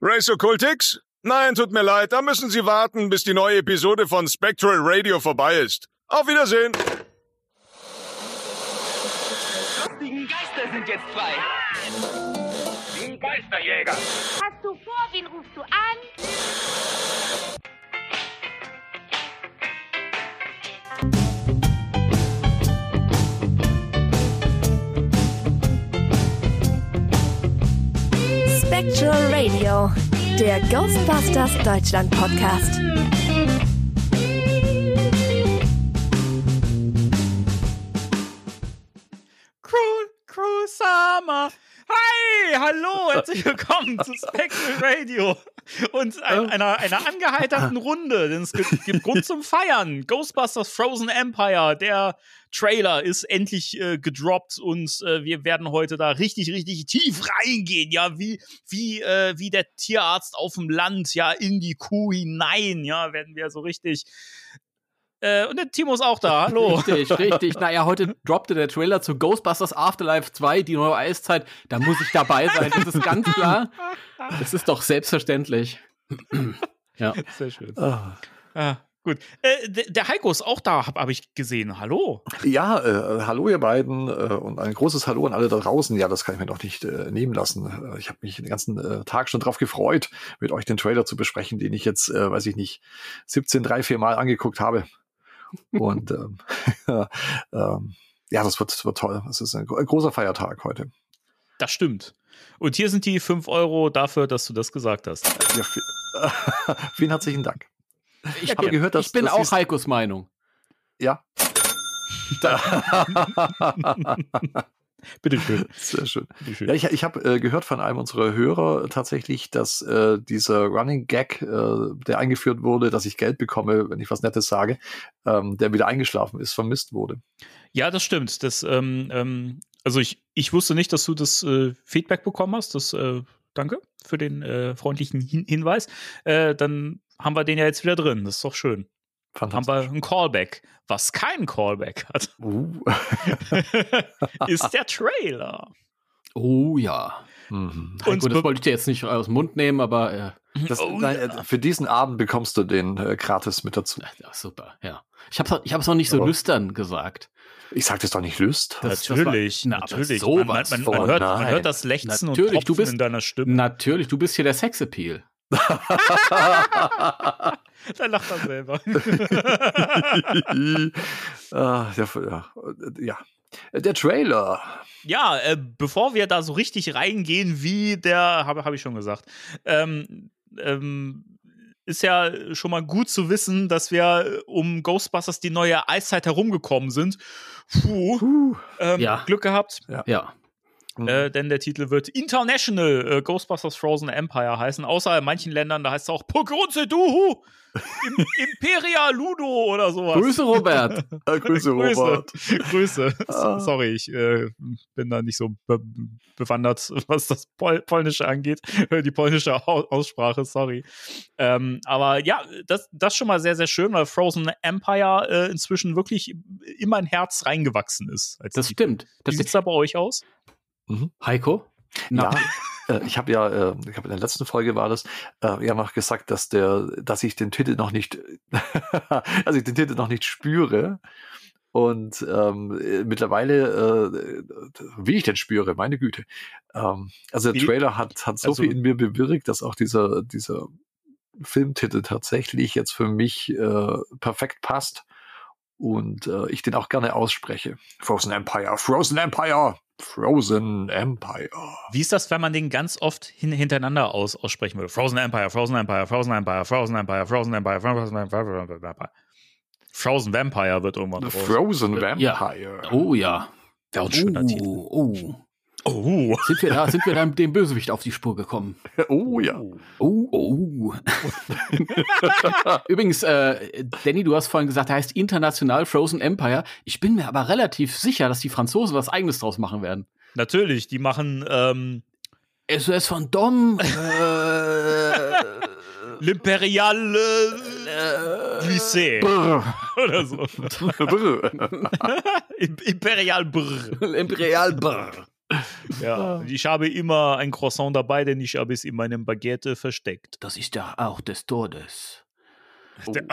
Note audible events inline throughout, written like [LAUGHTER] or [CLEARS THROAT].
Race Occultix? Nein, tut mir leid, da müssen Sie warten, bis die neue Episode von Spectral Radio vorbei ist. Auf Wiedersehen! lustigen Geister sind jetzt frei. Die Geisterjäger. Hast du vor, wen rufst du an? Spectral Radio, der Ghostbusters Deutschland Podcast. Cruel, Cruel Summer. Hallo, herzlich willkommen zu Spectral Radio und ein, einer, einer angeheiterten Runde, denn es gibt, gibt Grund zum Feiern. Ghostbusters Frozen Empire, der Trailer ist endlich äh, gedroppt und äh, wir werden heute da richtig, richtig tief reingehen, ja, wie, wie, äh, wie der Tierarzt auf dem Land, ja, in die Kuh hinein, ja, werden wir so richtig äh, und der Timo ist auch da. Hallo. [LAUGHS] Richtig, richtig. Naja, heute droppte der Trailer zu Ghostbusters Afterlife 2, die neue Eiszeit. Da muss ich dabei sein. Das ist ganz klar. Das ist doch selbstverständlich. [CLEARS THROAT] ja. Sehr schön. Ah, gut. Äh, der, Heiko ist auch da, habe hab ich gesehen. Hallo. Ja, äh, hallo ihr beiden äh, und ein großes Hallo an alle da draußen. Ja, das kann ich mir doch nicht äh, nehmen lassen. Äh, Ich habe mich den ganzen äh, Tag schon drauf gefreut, mit euch den Trailer zu besprechen, den ich jetzt, äh, weiß ich nicht, 17, drei, vier Mal angeguckt habe. Und ähm, [LAUGHS] ähm, ja, das wird, wird toll. Es ist ein, ein großer Feiertag heute. Das stimmt. Und hier sind die 5 Euro dafür, dass du das gesagt hast. Ja, vi- [LAUGHS] vielen herzlichen Dank. Ich habe gerne. gehört, dass Ich bin dass auch Heikos Meinung. Ja. [LAUGHS] Bitte schön. [LAUGHS] Sehr schön. Bitte schön. Ja, ich, ich habe äh, gehört von einem unserer Hörer tatsächlich, dass äh, dieser Running Gag, äh, der eingeführt wurde, dass ich Geld bekomme, wenn ich was Nettes sage, ähm, der wieder eingeschlafen ist, vermisst wurde. Ja, das stimmt. Das, ähm, ähm, also ich, ich wusste nicht, dass du das äh, Feedback bekommen hast. Das, äh, danke für den äh, freundlichen Hin Hinweis. Dann haben wir den ja jetzt wieder drin. Das ist doch schön. Haben wir ein Callback. Was kein Callback hat, Uh. [LAUGHS] ist der Trailer. Oh ja. Mhm. Heiko, Und das wollte ich dir jetzt nicht aus dem Mund nehmen, aber äh, Das, Oh, nein, ja. äh, Für diesen Abend bekommst du den äh, gratis mit dazu. ja, super, ja. Ich habe ich hab's noch nicht so Aber- lüstern gesagt. Ich sag das doch nicht Lust. Das- das natürlich, war- na, natürlich. man, man, man, von, hört, man hört das Lechzen Natürlich, und du Tropfen bist- in deiner Stimme. Natürlich, du bist hier der Sexappeal. Da lacht er selber. [LAUGHS] ah, ja, ja, ja. Der Trailer. Ja, äh, bevor wir da so richtig reingehen, wie der, habe hab ich schon gesagt, ähm, ähm, ist ja schon mal gut zu wissen, dass wir um Ghostbusters die neue Eiszeit herumgekommen sind. Puh, Puh. ähm, Ja. Glück gehabt, Ja. Äh, denn der Titel wird International äh, Ghostbusters Frozen Empire heißen. Außer in manchen Ländern, da heißt es auch Pogrunze Duhu, Im, [LAUGHS] Imperia Ludo oder sowas. Grüße, Robert. [LAUGHS] Äh, Grüße, Robert. [LAUGHS] Grüße. Ah. Sorry, ich äh, bin da nicht so be bewandert, was das Pol Polnische angeht. Die polnische Au Aussprache, sorry. Ähm, aber ja, das, das schon mal sehr, sehr schön, weil Frozen Empire äh, inzwischen wirklich in mein Herz reingewachsen ist. Als Das Titel. stimmt. Wie Das sieht's da bei euch aus? Heiko? Na, Ja, äh, ich habe ja, äh, ich habe in der letzten Folge war das, äh, ja noch gesagt, dass der, dass ich den Titel noch nicht, [LAUGHS] dass ich den Titel noch nicht spüre. Und ähm, äh, mittlerweile, äh, wie ich den spüre, meine Güte. Ähm, also der Wie- Trailer hat, hat so also- viel in mir bewirkt, dass auch dieser, dieser Filmtitel tatsächlich jetzt für mich äh, perfekt passt und äh, ich den auch gerne ausspreche. Frozen Empire, Frozen Empire, Frozen Empire. Wie ist das, wenn man den ganz oft hin hintereinander aus aussprechen würde? Frozen Empire, Frozen Empire, Frozen Empire, Frozen Empire, Frozen Empire, Frozen Empire, Frozen Empire. Frozen Vampire wird irgendwann. Frozen Ja. Vampire. Oh ja. Wäre ein schöner Titel. Oh, oh. Sind wir da, sind wir dann dem Bösewicht auf die Spur gekommen? [LAUGHS] Oh ja. Oh, oh. [LAUGHS] Übrigens, äh, Danny, du hast vorhin gesagt, er heißt International Frozen Empire. Ich bin mir aber relativ sicher, dass die Franzosen was eigenes draus machen werden. Natürlich, die machen ähm, SOS von Dom. äh, [LAUGHS] L'Imperial äh, Lycée Brr. oder so. Brr. Im- Imperial Brr. Imperial Brr. [LAUGHS] Ja, ich habe immer ein Croissant dabei, denn ich habe es in meinem Baguette versteckt. Das ist ja auch des Todes. [LAUGHS] Der,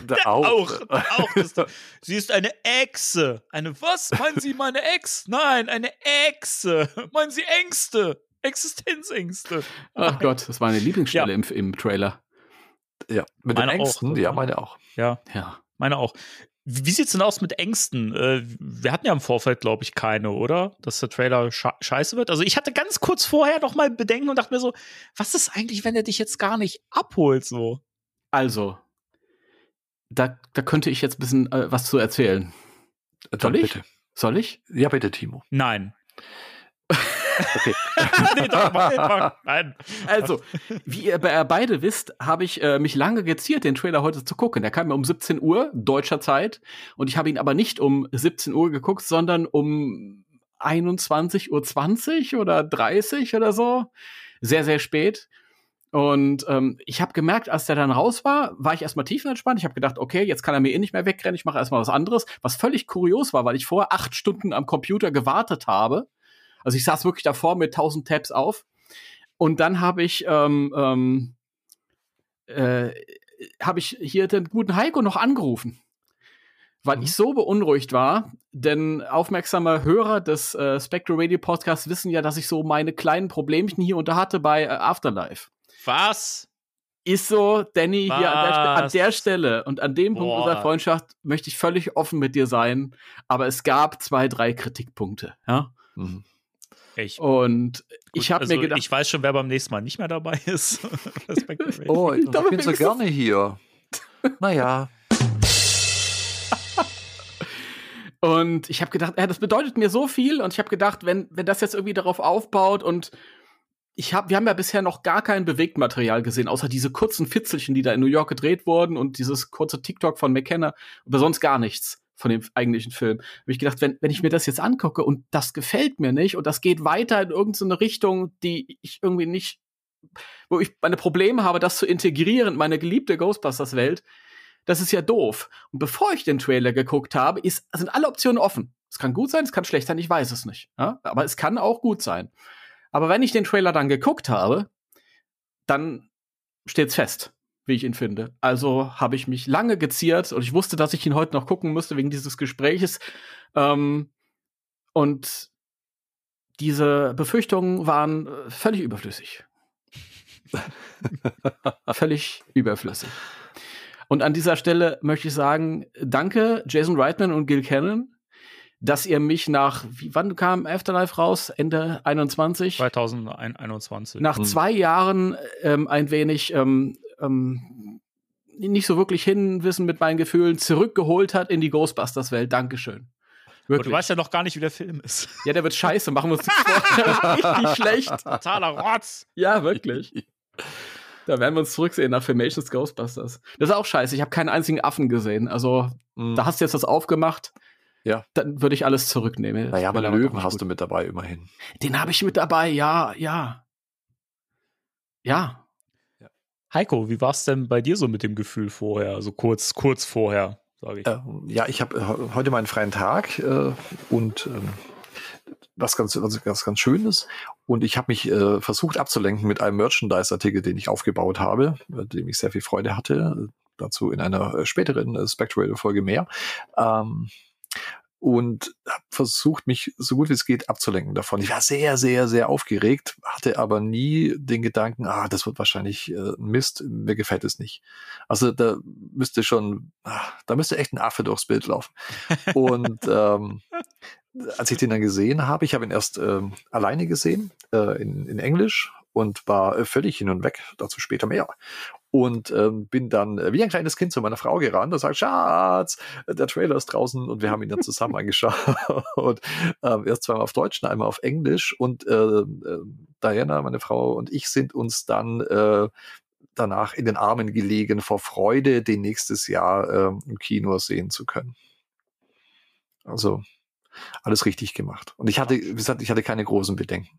Der auch, auch das, sie ist eine Echse. Eine was? Meinen Sie meine Ex? Nein, eine Echse. [LAUGHS] Meinen Sie Ängste? Existenzängste. Ach Gott, das war meine Lieblingsstelle Ja. im, im Trailer. Ja, mit Meine den auch. Ängsten, ja, meine auch. Ja, Ja. meine auch. Wie sieht's denn aus mit Ängsten? Äh, wir hatten ja im Vorfeld, glaube ich, keine, oder? Dass der Trailer sche scheiße wird. Also ich hatte ganz kurz vorher noch mal Bedenken und dachte mir so, was ist eigentlich, wenn er dich jetzt gar nicht abholt so? Also, da, da könnte ich jetzt ein bisschen äh, was zu erzählen. Dann Soll ich? bitte. Soll ich? Ja, bitte, Timo. Nein. [LAUGHS] Okay. [LAUGHS] nee, doch, mach, nee, mach, nein. Also, wie ihr be- beide wisst, habe ich äh, mich lange geziert, den Trailer heute zu gucken. Der kam mir um 17 Uhr deutscher Zeit und ich habe ihn aber nicht um 17 Uhr geguckt, sondern um 21.20 Uhr oder 30 oder so. Sehr, sehr spät. Und ähm, ich habe gemerkt, als der dann raus war, war ich erstmal tiefenentspannt. Ich habe gedacht, okay, jetzt kann er mir eh nicht mehr wegrennen, ich mache erstmal was anderes. Was völlig kurios war, weil ich vorher acht Stunden am Computer gewartet habe. Also ich saß wirklich davor mit 1000 Tabs auf. Und dann habe ich, ähm, ähm, äh, habe ich hier den guten Heiko noch angerufen. Weil Mhm. ich so beunruhigt war, denn aufmerksame Hörer des äh, Spectral Radio Podcasts wissen ja, dass ich so meine kleinen Problemchen hier unter hatte bei äh, Afterlife. Was? Ist so, Danny, hier an der, an Was? der Stelle und an dem Punkt Boah. unserer Freundschaft möchte ich völlig offen mit dir sein, aber es gab zwei, drei Kritikpunkte, ja. Mhm. Ich, Und ich habe also, mir gedacht, ich weiß schon, wer beim nächsten Mal nicht mehr dabei [LAUGHS] ist. Oh, ich, Dabei bin ich so- gerne hier. Naja. [LAUGHS] Und ich habe gedacht, ja, das bedeutet mir so viel. Und ich habe gedacht, wenn, wenn das jetzt irgendwie darauf aufbaut und ich hab, wir haben ja bisher noch gar kein Bewegtmaterial gesehen, außer diese kurzen Fitzelchen, die da in New York gedreht wurden und dieses kurze TikTok von McKenna, aber sonst gar nichts von dem eigentlichen Film. Habe ich gedacht, wenn, wenn ich mir das jetzt angucke und das gefällt mir nicht und das geht weiter in irgendeine Richtung, die ich irgendwie nicht, wo ich meine Probleme habe, das zu integrieren in meine geliebte Ghostbusters-Welt, das ist ja doof. Und bevor ich den Trailer geguckt habe, ist, sind alle Optionen offen. Es kann gut sein, es kann schlecht sein, ich weiß es nicht. Ja? Aber es kann auch gut sein. Aber wenn ich den Trailer dann geguckt habe, dann steht's fest, wie ich ihn finde. Also habe ich mich lange geziert und ich wusste, dass ich ihn heute noch gucken musste wegen dieses Gespräches. Ähm, und diese Befürchtungen waren äh, völlig überflüssig. [LAUGHS] völlig überflüssig. Und an dieser Stelle möchte ich sagen, danke Jason Reitman und Gil Cannon, dass ihr mich nach, wie, wann kam Afterlife raus? Ende 21? 2021. Nach Hm. zwei Jahren ähm, ein wenig ähm, ähm, nicht so wirklich hinwissen mit meinen Gefühlen zurückgeholt hat in die Ghostbusters-Welt. Dankeschön. Und Wirklich. du weißt ja noch gar nicht, wie der Film ist. ja, der wird [LAUGHS] scheiße, machen wir uns nicht vor. Der [LAUGHS] wird richtig schlecht. Totaler Rotz. Ja, wirklich. Da werden wir uns zurücksehen nach Filmations Ghostbusters. Das ist auch scheiße. Ich habe keinen einzigen Affen gesehen. Also, Mhm. da hast du jetzt das aufgemacht. Ja. Dann würde ich alles zurücknehmen. Naja, aber Löwen hast du mit dabei immerhin. Den habe ich mit dabei, ja, ja. Ja. Heiko, wie war es denn bei dir so mit dem Gefühl vorher? Also kurz, kurz vorher, sage ich. Äh, ja, ich habe äh, heute meinen freien Tag äh, und ähm, was ganz, was ganz, ganz Schönes. Und ich habe mich äh, versucht abzulenken mit einem Merchandise-Artikel, den ich aufgebaut habe, dem ich sehr viel Freude hatte. Dazu in einer äh, späteren äh, Spectral-Folge mehr. Ähm, und habe versucht, mich so gut wie es geht abzulenken davon. Ich war sehr, sehr, sehr aufgeregt, hatte aber nie den Gedanken, ah, das wird wahrscheinlich äh, Mist, mir gefällt es nicht. Also da müsste schon, ah, da müsste echt ein Affe durchs Bild laufen. Und [LAUGHS] ähm, als ich den dann gesehen habe, ich habe ihn erst ähm, alleine gesehen, äh, in, in Englisch und war äh, völlig hin und weg, dazu später mehr. Und ähm, bin dann äh, wie ein kleines Kind zu meiner Frau gerannt und sagt, Schatz, der Trailer ist draußen und wir haben ihn dann zusammen [LAUGHS] angeschaut. Und ähm, erst zweimal auf Deutsch, und einmal auf Englisch. Und äh, äh, Diana, meine Frau und ich sind uns dann äh, danach in den Armen gelegen vor Freude, den nächstes Jahr ähm, im Kino sehen zu können. Also alles richtig gemacht. Und ich hatte, wie gesagt, ich hatte keine großen Bedenken.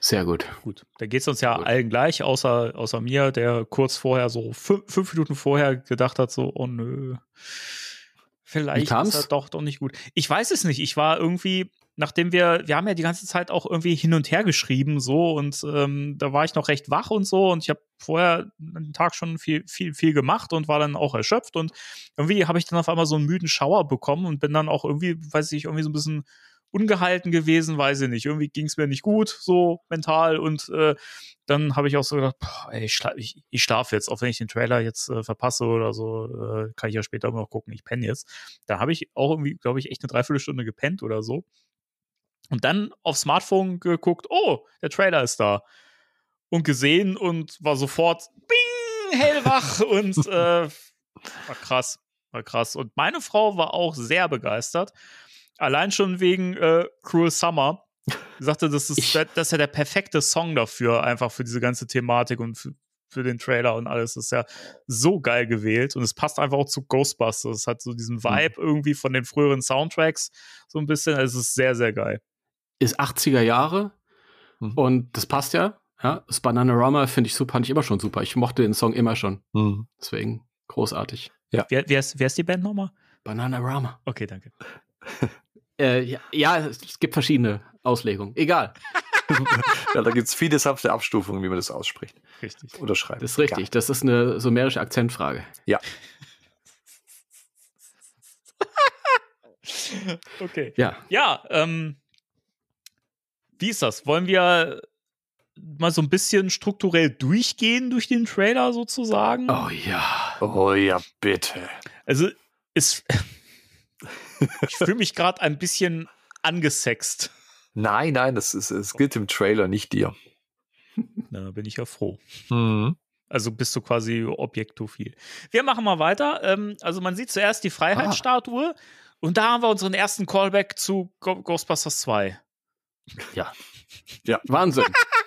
Sehr gut. Gut, da geht es uns ja Gut. allen gleich, außer, außer mir, der kurz vorher, so fünf, fünf Minuten vorher gedacht hat, so, oh nö, vielleicht ist er doch doch nicht gut. Ich weiß es nicht. Ich war irgendwie, nachdem wir, wir haben ja die ganze Zeit auch irgendwie hin und her geschrieben, so, und ähm, da war ich noch recht wach und so, und ich habe vorher einen Tag schon viel, viel, viel gemacht und war dann auch erschöpft und irgendwie habe ich dann auf einmal so einen müden Schauer bekommen und bin dann auch irgendwie, weiß ich, irgendwie so ein bisschen ungehalten gewesen, weiß ich nicht. Irgendwie ging es mir nicht gut, so mental. Und äh, dann habe ich auch so gedacht, boah, ey, ich, schla ich, ich schlafe jetzt, auch wenn ich den Trailer jetzt äh, verpasse oder so, äh, kann ich ja später noch gucken, ich penne jetzt. Da habe ich auch irgendwie, glaube ich, echt eine Dreiviertelstunde gepennt oder so. Und dann aufs Smartphone geguckt, oh, der Trailer ist da. Und gesehen und war sofort bing, hellwach [LAUGHS] und äh, war krass, war krass. Und meine Frau war auch sehr begeistert. Allein schon wegen äh, Cruel Summer. Sie sagte, das ist, das ist ja der perfekte Song dafür, einfach für diese ganze Thematik und für, für den Trailer und alles. Das ist ja so geil gewählt und es passt einfach auch zu Ghostbusters. Es hat so diesen Mhm. Vibe irgendwie von den früheren Soundtracks so ein bisschen. Es ist sehr, sehr geil. Ist 80er Jahre Mhm. und das passt ja. Ja, das Bananarama finde ich super, fand ich immer schon super. Ich mochte den Song immer schon. Mhm. Deswegen großartig. Wer, wer, ist, wer ist die Band nochmal? Bananarama. Okay, danke. Äh, ja, ja, es gibt verschiedene Auslegungen. Egal. [LAUGHS] Ja, da gibt's viele sanfte Abstufungen, wie man das ausspricht Richtig. oder schreibt. Das ist richtig. Das ist eine sumerische Akzentfrage. [LAUGHS] Okay. Ja. Ja, ähm, wie ist das? Wollen wir mal so ein bisschen strukturell durchgehen durch den Trailer sozusagen? Oh ja. Oh ja, bitte. Also, es, ich fühle mich gerade ein bisschen angesext. Nein, nein, das ist, es gilt im Trailer, nicht dir. Na, bin ich ja froh. Mhm. Also bist du quasi objektophil. Wir machen mal weiter. Ähm, also man sieht zuerst die Freiheitsstatue und da haben wir unseren ersten Callback zu Ghostbusters 2. Wahnsinn.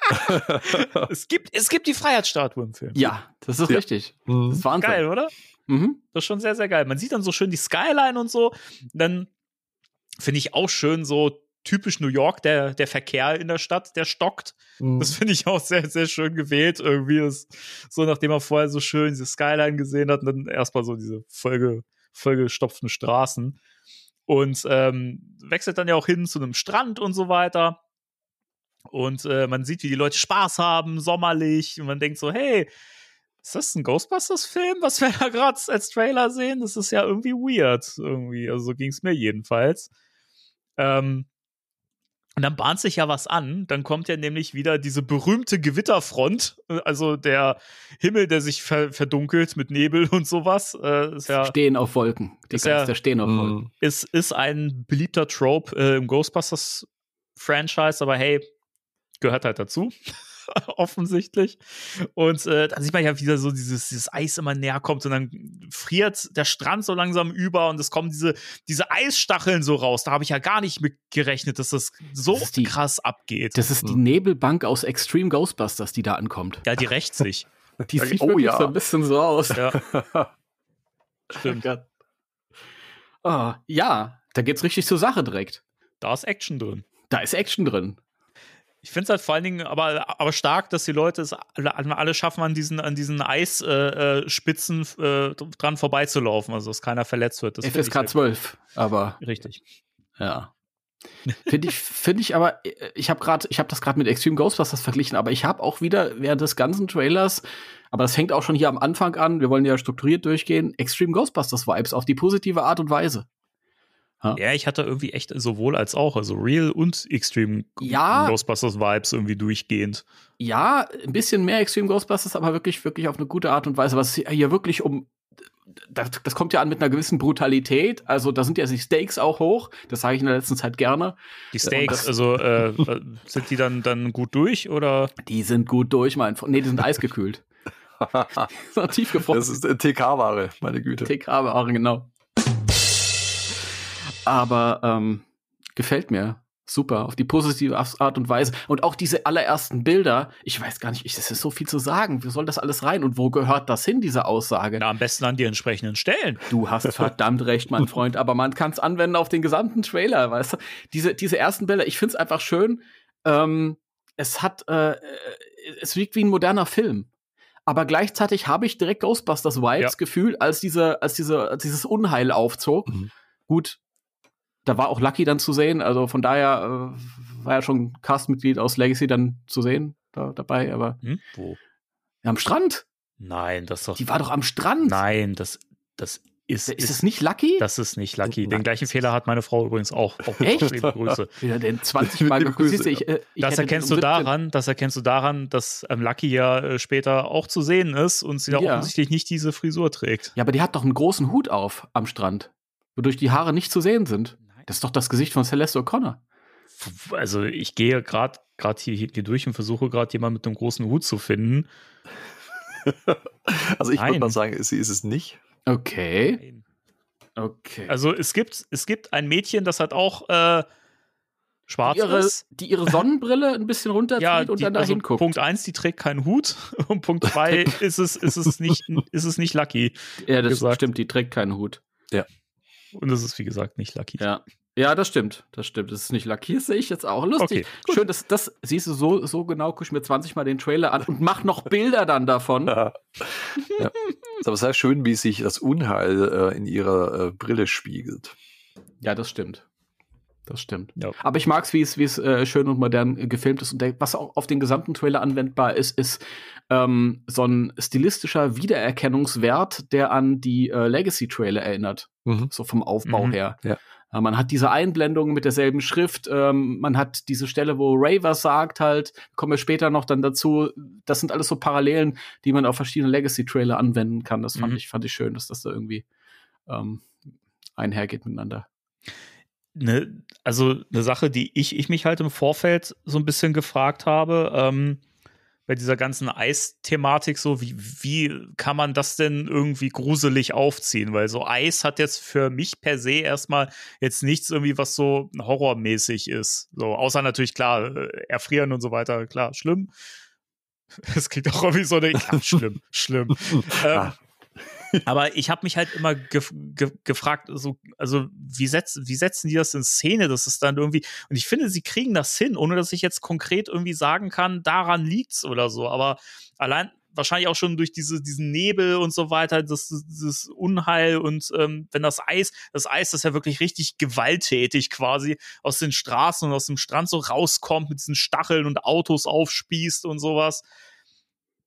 [LAUGHS] es, gibt, es gibt die Freiheitsstatue im Film. Ja, das ist Ja. richtig. Das ist Wahnsinn. Geil, oder? Mhm. Das ist schon sehr, sehr geil. Man sieht dann so schön die Skyline und so. Dann finde ich auch schön so typisch New York, der, der Verkehr in der Stadt, der stockt. Mhm. Das finde ich auch sehr, sehr schön gewählt. Irgendwie ist so, nachdem man vorher so schön diese Skyline gesehen hat, und dann erstmal so diese vollge, vollgestopften Straßen. Und ähm, wechselt dann ja auch hin zu einem Strand und so weiter. Und äh, man sieht, wie die Leute Spaß haben, sommerlich. Und man denkt so, hey, ist das ein Ghostbusters-Film, was wir [LAUGHS] da gerade als Trailer sehen? Das ist ja irgendwie weird. Irgendwie. Also so ging es mir jedenfalls. Ähm, und dann bahnt sich ja was an. Dann kommt ja nämlich wieder diese berühmte Gewitterfront, äh, also der Himmel, der sich ver verdunkelt mit Nebel [LAUGHS] und sowas. Äh, ist ja Stehen auf Wolken. Die Ist ja- Geister stehen auf Wolken. Mhm. ist, ist ein beliebter Trope äh, im Ghostbusters-Franchise, aber hey, gehört halt dazu. [LAUGHS] offensichtlich. Und äh, dann sieht man ja wieder so dieses, dieses Eis immer näher kommt und dann friert der Strand so langsam über und es kommen diese, diese Eisstacheln so raus. Da habe ich ja gar nicht mit gerechnet, dass das so Das die- krass abgeht. Das ist die Nebelbank aus Extreme Ghostbusters, die da ankommt. ja, die rächt sich. [LAUGHS] Die sieht Oh wirklich ja. so ein bisschen so aus. ja, [LAUGHS] stimmt. Oh, ja, da geht's richtig zur Sache direkt. Da ist Action drin. Da ist Action drin. Ich finde es halt vor allen Dingen aber, aber stark, dass die Leute es alle, alle schaffen, an diesen, an diesen Eisspitzen äh, Spitzen, äh, dran vorbeizulaufen, also dass keiner verletzt wird. Das FSK halt 12, aber Richtig. ja. Finde ich, finde ich aber, äh, ich habe gerade, ich habe das gerade mit Extreme Ghostbusters verglichen, aber ich habe auch wieder während des ganzen Trailers, aber das fängt auch schon hier am Anfang an, wir wollen ja strukturiert durchgehen, Extreme Ghostbusters Vibes auf die positive Art und Weise. Ja, ich hatte irgendwie echt sowohl als auch, also Real und Extreme Ja. Ghostbusters Vibes irgendwie durchgehend. Ja, ein bisschen mehr Extreme Ghostbusters, aber wirklich, wirklich auf eine gute Art und Weise. Was hier wirklich um. Das, das kommt ja an mit einer gewissen Brutalität. Also da sind ja die Stakes auch hoch. Das sage ich in der letzten Zeit gerne. Die das- also äh, sind die dann, dann gut durch oder? Die sind gut durch, mein Freund. Nee, die sind eisgekühlt. [LAUGHS] [LAUGHS] tiefgefroren. Das ist äh, TK-Ware, meine Güte. TK-Ware, genau. Aber ähm, gefällt mir. Super, auf die positive Art und Weise. Und auch diese allerersten Bilder, ich weiß gar nicht, ich, das ist so viel zu sagen. Wie soll das alles rein? Und wo gehört das hin, diese Aussage? Na, am besten an die entsprechenden Stellen. Du hast verdammt recht, mein [LAUGHS] Freund, aber man kann es anwenden auf den gesamten Trailer, weißt du? Diese, diese ersten Bilder, ich finde es einfach schön. Ähm, es hat, äh, äh, es wirkt wie ein moderner Film. Aber gleichzeitig habe ich direkt Ghostbusters Vibes Ja. gefühlt, als diese, als diese, als dieses Unheil aufzog. Mhm. Gut, da war auch Lucky dann zu sehen. Also von daher äh, war ja schon Castmitglied aus Legacy dann zu sehen da, dabei. Aber Hm? Wo? ja, am Strand. Nein, das ist doch. Die war doch am Strand. Nein, das, das ist. Ist es nicht Lucky? Das ist nicht Lucky. Den gleichen Fehler hat meine Frau übrigens auch. auch [LAUGHS] Echt? [LAUGHS] [LAUGHS] Liebe Grüße. Wieder den 20 Mal. Grüße, Ich, äh, ich Das erkennst du 17 daran, das erkennst du daran, dass ähm, Lucky ja äh, später auch zu sehen ist und sie da Ja. offensichtlich nicht diese Frisur trägt. Ja, aber die hat doch einen großen Hut auf am Strand, wodurch die Haare nicht zu sehen sind. Das ist doch das Gesicht von Celeste O'Connor. Also ich gehe gerade gerade hier, hier durch und versuche gerade jemanden mit einem großen Hut zu finden. [LAUGHS] Also ich würde Nein. mal sagen, sie ist es nicht. Okay. Okay. Also es gibt, es gibt ein Mädchen, das hat auch äh, schwarz die, ihre, ist. die ihre Sonnenbrille ein bisschen runterzieht Ja, und die, dann da also hinguckt. Punkt 1, die trägt keinen Hut. [LAUGHS] Und Punkt 2 [LAUGHS] ist es, ist es nicht, ist es nicht Lucky. ja, das gesagt. stimmt, die trägt keinen Hut. Und es ist, wie gesagt, nicht Lucky. Ja. Ja, das stimmt. Das stimmt. Das ist nicht lackiert, sehe ich jetzt auch. Lustig. Okay, gut. Schön, dass das siehst du so, so genau, guck ich mir 20 Mal den Trailer an und mach noch Bilder dann davon. [LAUGHS] Ja. ja. Ist aber sehr schön, wie sich das Unheil äh, in ihrer äh, Brille spiegelt. Ja, das stimmt. Das stimmt. Ja. Aber ich mag's, wie es, wie es äh, schön und modern äh, gefilmt ist. Und der, was auch auf den gesamten Trailer anwendbar ist, ist ähm, so ein stilistischer Wiedererkennungswert, der an die äh, Legacy-Trailer erinnert. Mhm. So vom Aufbau Mhm. her. Ja. Äh, Man hat diese Einblendungen mit derselben Schrift, ähm, man hat diese Stelle, wo Ray was sagt, halt, kommen wir später noch dann dazu. Das sind alles so Parallelen, die man auf verschiedene Legacy-Trailer anwenden kann. Das fand Mhm. ich, fand ich schön, dass das da irgendwie ähm, einhergeht miteinander. ne, also eine Sache, die ich, ich mich halt im Vorfeld so ein bisschen gefragt habe, ähm, bei dieser ganzen Eis-Thematik so, wie, wie kann man das denn irgendwie gruselig aufziehen? Weil so Eis hat jetzt für mich per se erstmal jetzt nichts irgendwie, was so horrormäßig ist. So, außer natürlich klar, äh, erfrieren und so weiter, klar, schlimm. [LAUGHS] Es klingt auch irgendwie so ja, schlimm, schlimm. [LAUGHS] ähm, Ah. Aber ich habe mich halt immer gef ge gefragt, so, also wie, setz wie setzen die das in Szene? Das ist dann irgendwie, und ich finde, sie kriegen das hin, ohne dass ich jetzt konkret irgendwie sagen kann, daran liegt's oder so. Aber allein wahrscheinlich auch schon durch diese, diesen Nebel und so weiter, das, dieses Unheil und ähm, wenn das Eis, das Eis, das ja wirklich richtig gewalttätig quasi aus den Straßen und aus dem Strand so rauskommt mit diesen Stacheln und Autos aufspießt und sowas.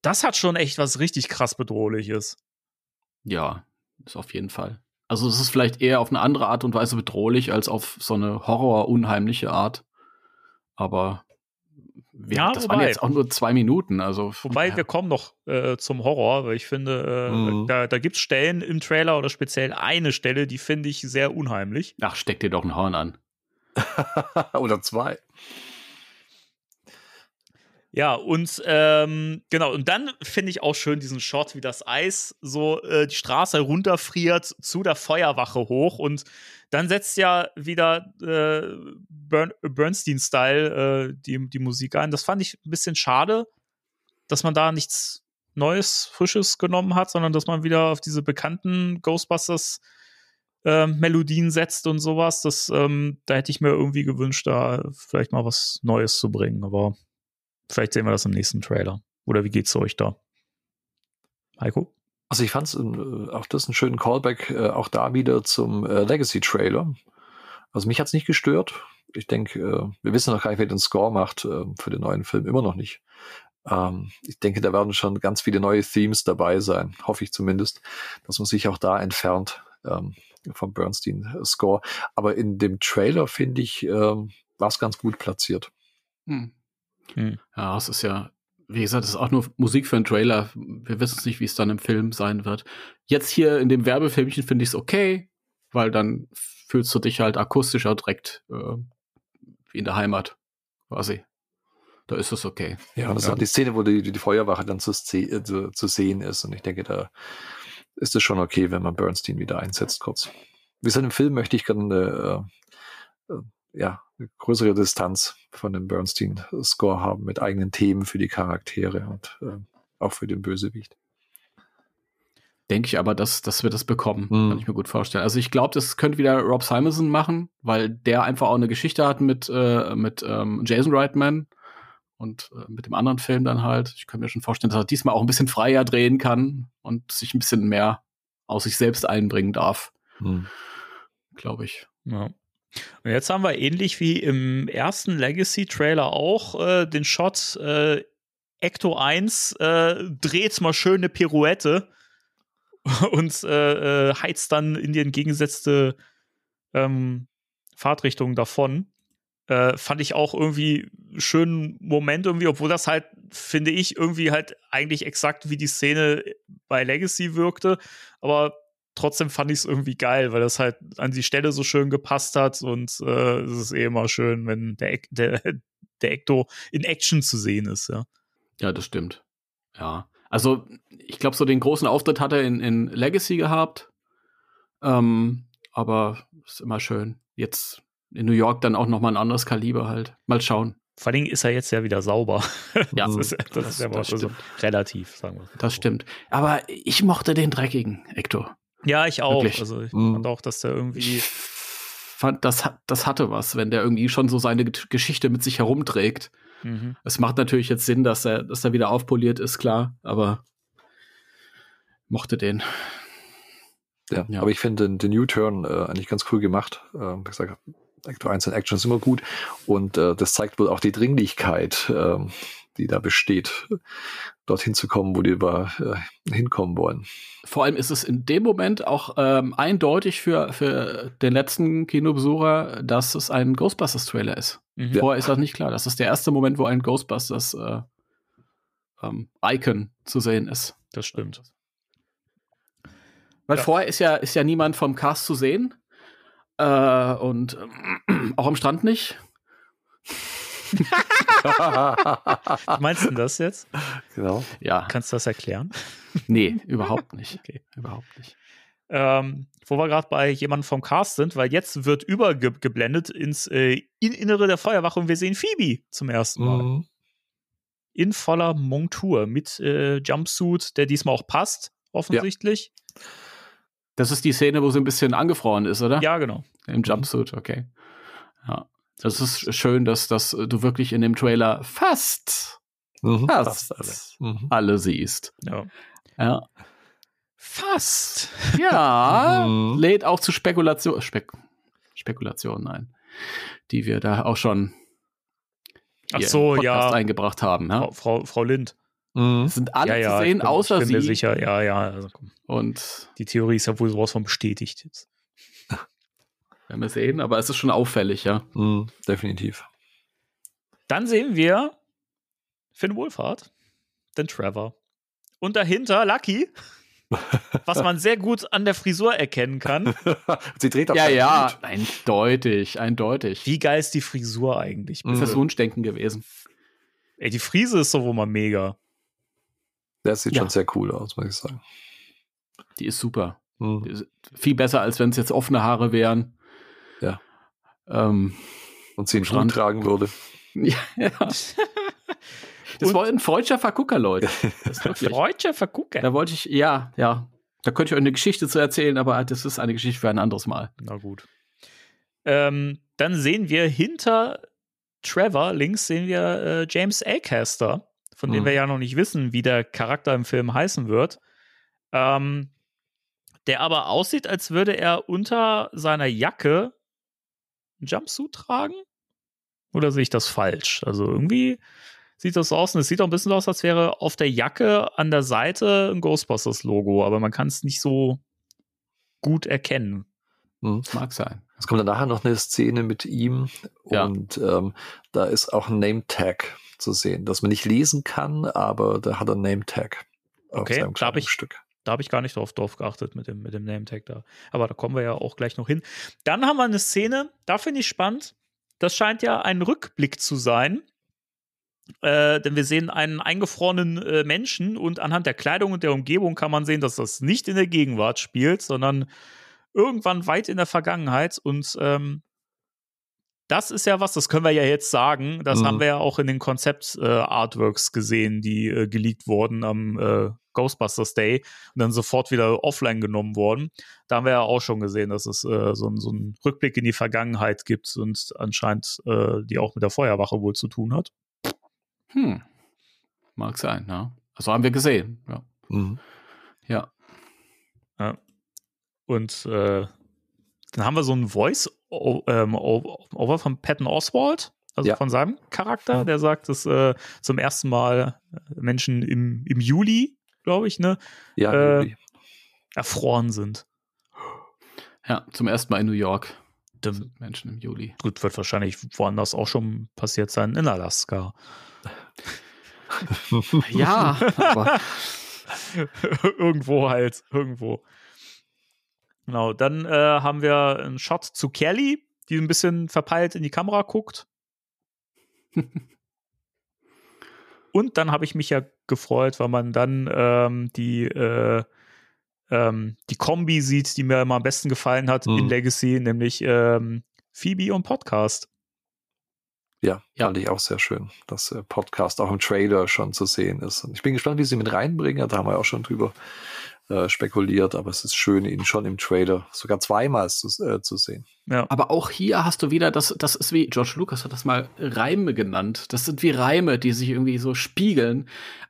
Das hat schon echt was richtig krass bedrohliches. Ja, ist auf jeden Fall. Also es ist vielleicht eher auf eine andere Art und Weise bedrohlich als auf so eine horror-unheimliche Art. Aber wir, Ja, das waren wobei- jetzt auch nur zwei Minuten. Also Wobei, ja. wir kommen noch äh, zum Horror, weil ich finde, äh, Mhm. da, da gibt es Stellen im Trailer oder speziell eine Stelle, die finde ich sehr unheimlich. Ach, steck dir doch ein Horn an. [LAUGHS] Oder zwei. Ja, und ähm, genau, und dann finde ich auch schön diesen Shot, wie das Eis so äh, die Straße runterfriert zu der Feuerwache hoch und dann setzt ja wieder äh, Bern Bernstein-Style äh, die, die Musik ein. Das fand ich ein bisschen schade, dass man da nichts Neues, Frisches genommen hat, sondern dass man wieder auf diese bekannten Ghostbusters äh, Melodien setzt und sowas. Das, ähm, da hätte ich mir irgendwie gewünscht, da vielleicht mal was Neues zu bringen, aber Vielleicht sehen wir das im nächsten Trailer. Oder wie geht's euch da? Heiko? Also ich fand äh, auch das einen schönen Callback, äh, auch da wieder zum äh, Legacy-Trailer. Also mich hat's nicht gestört. Ich denke, äh, wir wissen noch gar nicht, wer den Score macht äh, für den neuen Film, immer noch nicht. Ähm, ich denke, da werden schon ganz viele neue Themes dabei sein, hoffe ich zumindest, dass man sich auch da entfernt ähm, vom Bernstein-Score. Aber in dem Trailer, finde ich, ähm, war es ganz gut platziert. Hm. Hm. Ja, es ist ja, wie gesagt, es ist auch nur Musik für einen Trailer. Wir wissen es nicht, wie es dann im Film sein wird. Jetzt hier in dem Werbefilmchen finde ich es okay, weil dann fühlst du dich halt akustischer direkt äh, wie in der Heimat quasi. Da ist es okay. Ja, und das ist auch die Szene, wo die, die Feuerwache dann zu, äh, zu, zu sehen ist. Und ich denke, da ist es schon okay, wenn man Bernstein wieder einsetzt kurz. Wie gesagt, im Film möchte ich gerne äh, äh, ja, eine größere Distanz von dem Bernstein-Score haben mit eigenen Themen für die Charaktere und äh, auch für den Bösewicht. Denke ich aber, dass, dass wir das bekommen. Hm. Kann ich mir gut vorstellen. Also ich glaube, das könnte wieder Rob Simonson machen, weil der einfach auch eine Geschichte hat mit, äh, mit ähm, Jason Reitman und äh, mit dem anderen Film dann halt. Ich könnte mir schon vorstellen, dass er diesmal auch ein bisschen freier drehen kann und sich ein bisschen mehr aus sich selbst einbringen darf, Hm. glaube ich. Ja. Und jetzt haben wir ähnlich wie im ersten Legacy-Trailer auch äh, den Shot äh, Ecto 1 äh, dreht mal schön eine Pirouette [LAUGHS] und äh, äh, heizt dann in die entgegengesetzte ähm, Fahrtrichtung davon. Äh, fand ich auch irgendwie schönen Moment irgendwie, obwohl das halt, finde ich, irgendwie halt eigentlich exakt wie die Szene bei Legacy wirkte. Aber trotzdem fand ich es irgendwie geil, weil das halt an die Stelle so schön gepasst hat und äh, es ist eh immer schön, wenn der, der, [LAUGHS] der Ecto in Action zu sehen ist, ja. Ja, das stimmt. Ja. Also, ich glaube, so den großen Auftritt hat er in, in Legacy gehabt. Ähm, aber ist immer schön. Jetzt in New York dann auch noch mal ein anderes Kaliber halt. Mal schauen. Vor allem ist er jetzt ja wieder sauber. [LAUGHS] Ja, das ist, das, ist ja das also relativ, sagen wir. Das stimmt. Aber ich mochte den dreckigen, Hector. Ja, ich auch. Wirklich. Also ich Mhm. fand auch, dass der irgendwie. Ich fand, das, hat- das hatte was, wenn der irgendwie schon so seine Ge- Geschichte mit sich herumträgt. Mhm. Es macht natürlich jetzt Sinn, dass er, dass er wieder aufpoliert ist, klar, aber mochte den. Ja, Ja. aber ich finde den, den U-Turn äh, eigentlich ganz cool gemacht. Ähm, wie gesagt, Actor 1 in Action ist immer gut und äh, das zeigt wohl auch die Dringlichkeit, ähm, die da besteht, dorthin zu kommen, wo die über, äh, hinkommen wollen. Vor allem ist es in dem Moment auch ähm, eindeutig für, für den letzten Kinobesucher, dass es ein Ghostbusters-Trailer ist. Mhm. Vorher ist das nicht klar. Das ist der erste Moment, wo ein Ghostbusters äh, ähm, Icon zu sehen ist. Das stimmt. Weil Ja. vorher ist ja, ist ja niemand vom Cast zu sehen. Äh, und ähm, auch am Strand nicht. Meinst du denn das jetzt? genau. Ja, Kannst du das erklären? nee, überhaupt nicht. [LAUGHS] Okay. Überhaupt nicht. Ähm, wo wir gerade bei jemandem vom Cast sind, weil jetzt wird übergeblendet ins äh, in Innere der Feuerwache und wir sehen Phoebe zum ersten Mal. Mhm. In voller Montur mit äh, Jumpsuit, der diesmal auch passt, offensichtlich. Das ist die Szene, wo sie ein bisschen angefroren ist, oder? Ja, genau. Im Jumpsuit, okay. Ja. Das ist schön, dass, dass du wirklich in dem Trailer fast, Mhm. fast Fast alle. Mhm. alle siehst. Ja. Ja. Fast. [LAUGHS] Ja, Mhm. lädt auch zu Spekulation, Spek Spekulation ein, die wir da auch schon Ach so, ja. eingebracht haben. Ja? Frau, Frau, Frau Lind. Mhm. Es sind alle ja, ja, zu sehen, ich bin, außer ich bin mir sie. sicher. Ja, ja. Also, komm. Und Die Theorie ist ja wohl sowas von bestätigt jetzt. Werden wir sehen, aber es ist schon auffällig, ja. Mhm. Definitiv. Dann sehen wir Finn Wohlfahrt, den Trevor. Und dahinter Lucky, [LAUGHS] was man sehr gut an der Frisur erkennen kann. [LAUGHS] Sie dreht auf Ja, ja, Hut. eindeutig, eindeutig. Wie geil ist die Frisur eigentlich? Mhm. ist das Wunschdenken gewesen? Ey, die Frise ist doch wohl mal mega. Das sieht Ja. schon sehr cool aus, muss ich sagen. Die ist super. Mhm. Die ist viel besser, als wenn es jetzt offene Haare wären. Ja. Ähm, Und sie Strand. Hut tragen würde. [LAUGHS] ja. [LAUGHS] Das Und- war ein freudscher Vergucker, Leute. [LAUGHS] Freudscher Vergucker. Da wollte ich, ja, ja. Da könnte ich euch eine Geschichte zu erzählen, aber das ist eine Geschichte für ein anderes Mal. Na gut. Ähm, dann sehen wir hinter Trevor, links sehen wir äh, James Acaster, von dem Mhm. wir ja noch nicht wissen, wie der Charakter im Film heißen wird. Ähm, der aber aussieht, als würde er unter seiner Jacke einen Jumpsuit tragen. Oder sehe ich das falsch? Also irgendwie sieht das so aus und es sieht auch ein bisschen aus, als wäre auf der Jacke an der Seite ein Ghostbusters-Logo, aber man kann es nicht so gut erkennen. Das mag sein. Es kommt dann nachher noch eine Szene mit ihm Ja. und ähm, da ist auch ein Name-Tag zu sehen, das man nicht lesen kann, aber da hat er ein Name-Tag auf Okay, seinem hab ich- Kleidungsstück. Da habe ich gar nicht drauf, drauf geachtet mit dem, mit dem Name-Tag da. Aber da kommen wir ja auch gleich noch hin. Dann haben wir eine Szene, da finde ich spannend. Das scheint ja ein Rückblick zu sein. Äh, denn wir sehen einen eingefrorenen äh, Menschen und anhand der Kleidung und der Umgebung kann man sehen, dass das nicht in der Gegenwart spielt, sondern irgendwann weit in der Vergangenheit. Und ähm, das ist ja was, das können wir ja jetzt sagen. Das Mhm. haben wir ja auch in den Konzept-Artworks gesehen, die äh, geleakt wurden am äh, Ghostbusters Day und dann sofort wieder offline genommen worden. Da haben wir ja auch schon gesehen, dass es äh, so, so einen Rückblick in die Vergangenheit gibt und anscheinend äh, die auch mit der Feuerwache wohl zu tun hat. Hm. Mag sein, ja. Also haben wir gesehen, ja. Mhm. Ja. Und äh, dann haben wir so ein o ähm, von Patton Oswald, also Ja. von seinem Charakter, der sagt, dass äh, zum ersten Mal äh, Menschen im, im Juli, glaube ich, ne, Ja, Äh, erfroren sind. Ja, zum ersten Mal in New York. Sind Menschen im Juli. gut, wird wahrscheinlich woanders auch schon passiert sein, in Alaska. [LAUGHS] Ja, aber [LAUGHS] irgendwo halt, irgendwo. Genau, dann äh, haben wir einen Shot zu Kelly, die ein bisschen verpeilt in die Kamera guckt. [LAUGHS] Und dann habe ich mich ja gefreut, weil man dann ähm, die, äh, ähm, die Kombi sieht, die mir immer am besten gefallen hat in Mhm. Legacy, nämlich ähm, Phoebe und Podcast. Ja, Ja. fand ich auch sehr schön, dass der Podcast auch im Trailer schon zu sehen ist. Und ich bin gespannt, wie sie ihn mit reinbringen. Da haben wir auch schon drüber äh, spekuliert, aber es ist schön, ihn schon im Trailer sogar zweimal zu, äh, zu sehen. Ja. Aber auch hier hast du wieder, das, das ist wie, George Lucas hat das mal Reime genannt. Das sind wie Reime, die sich irgendwie so spiegeln.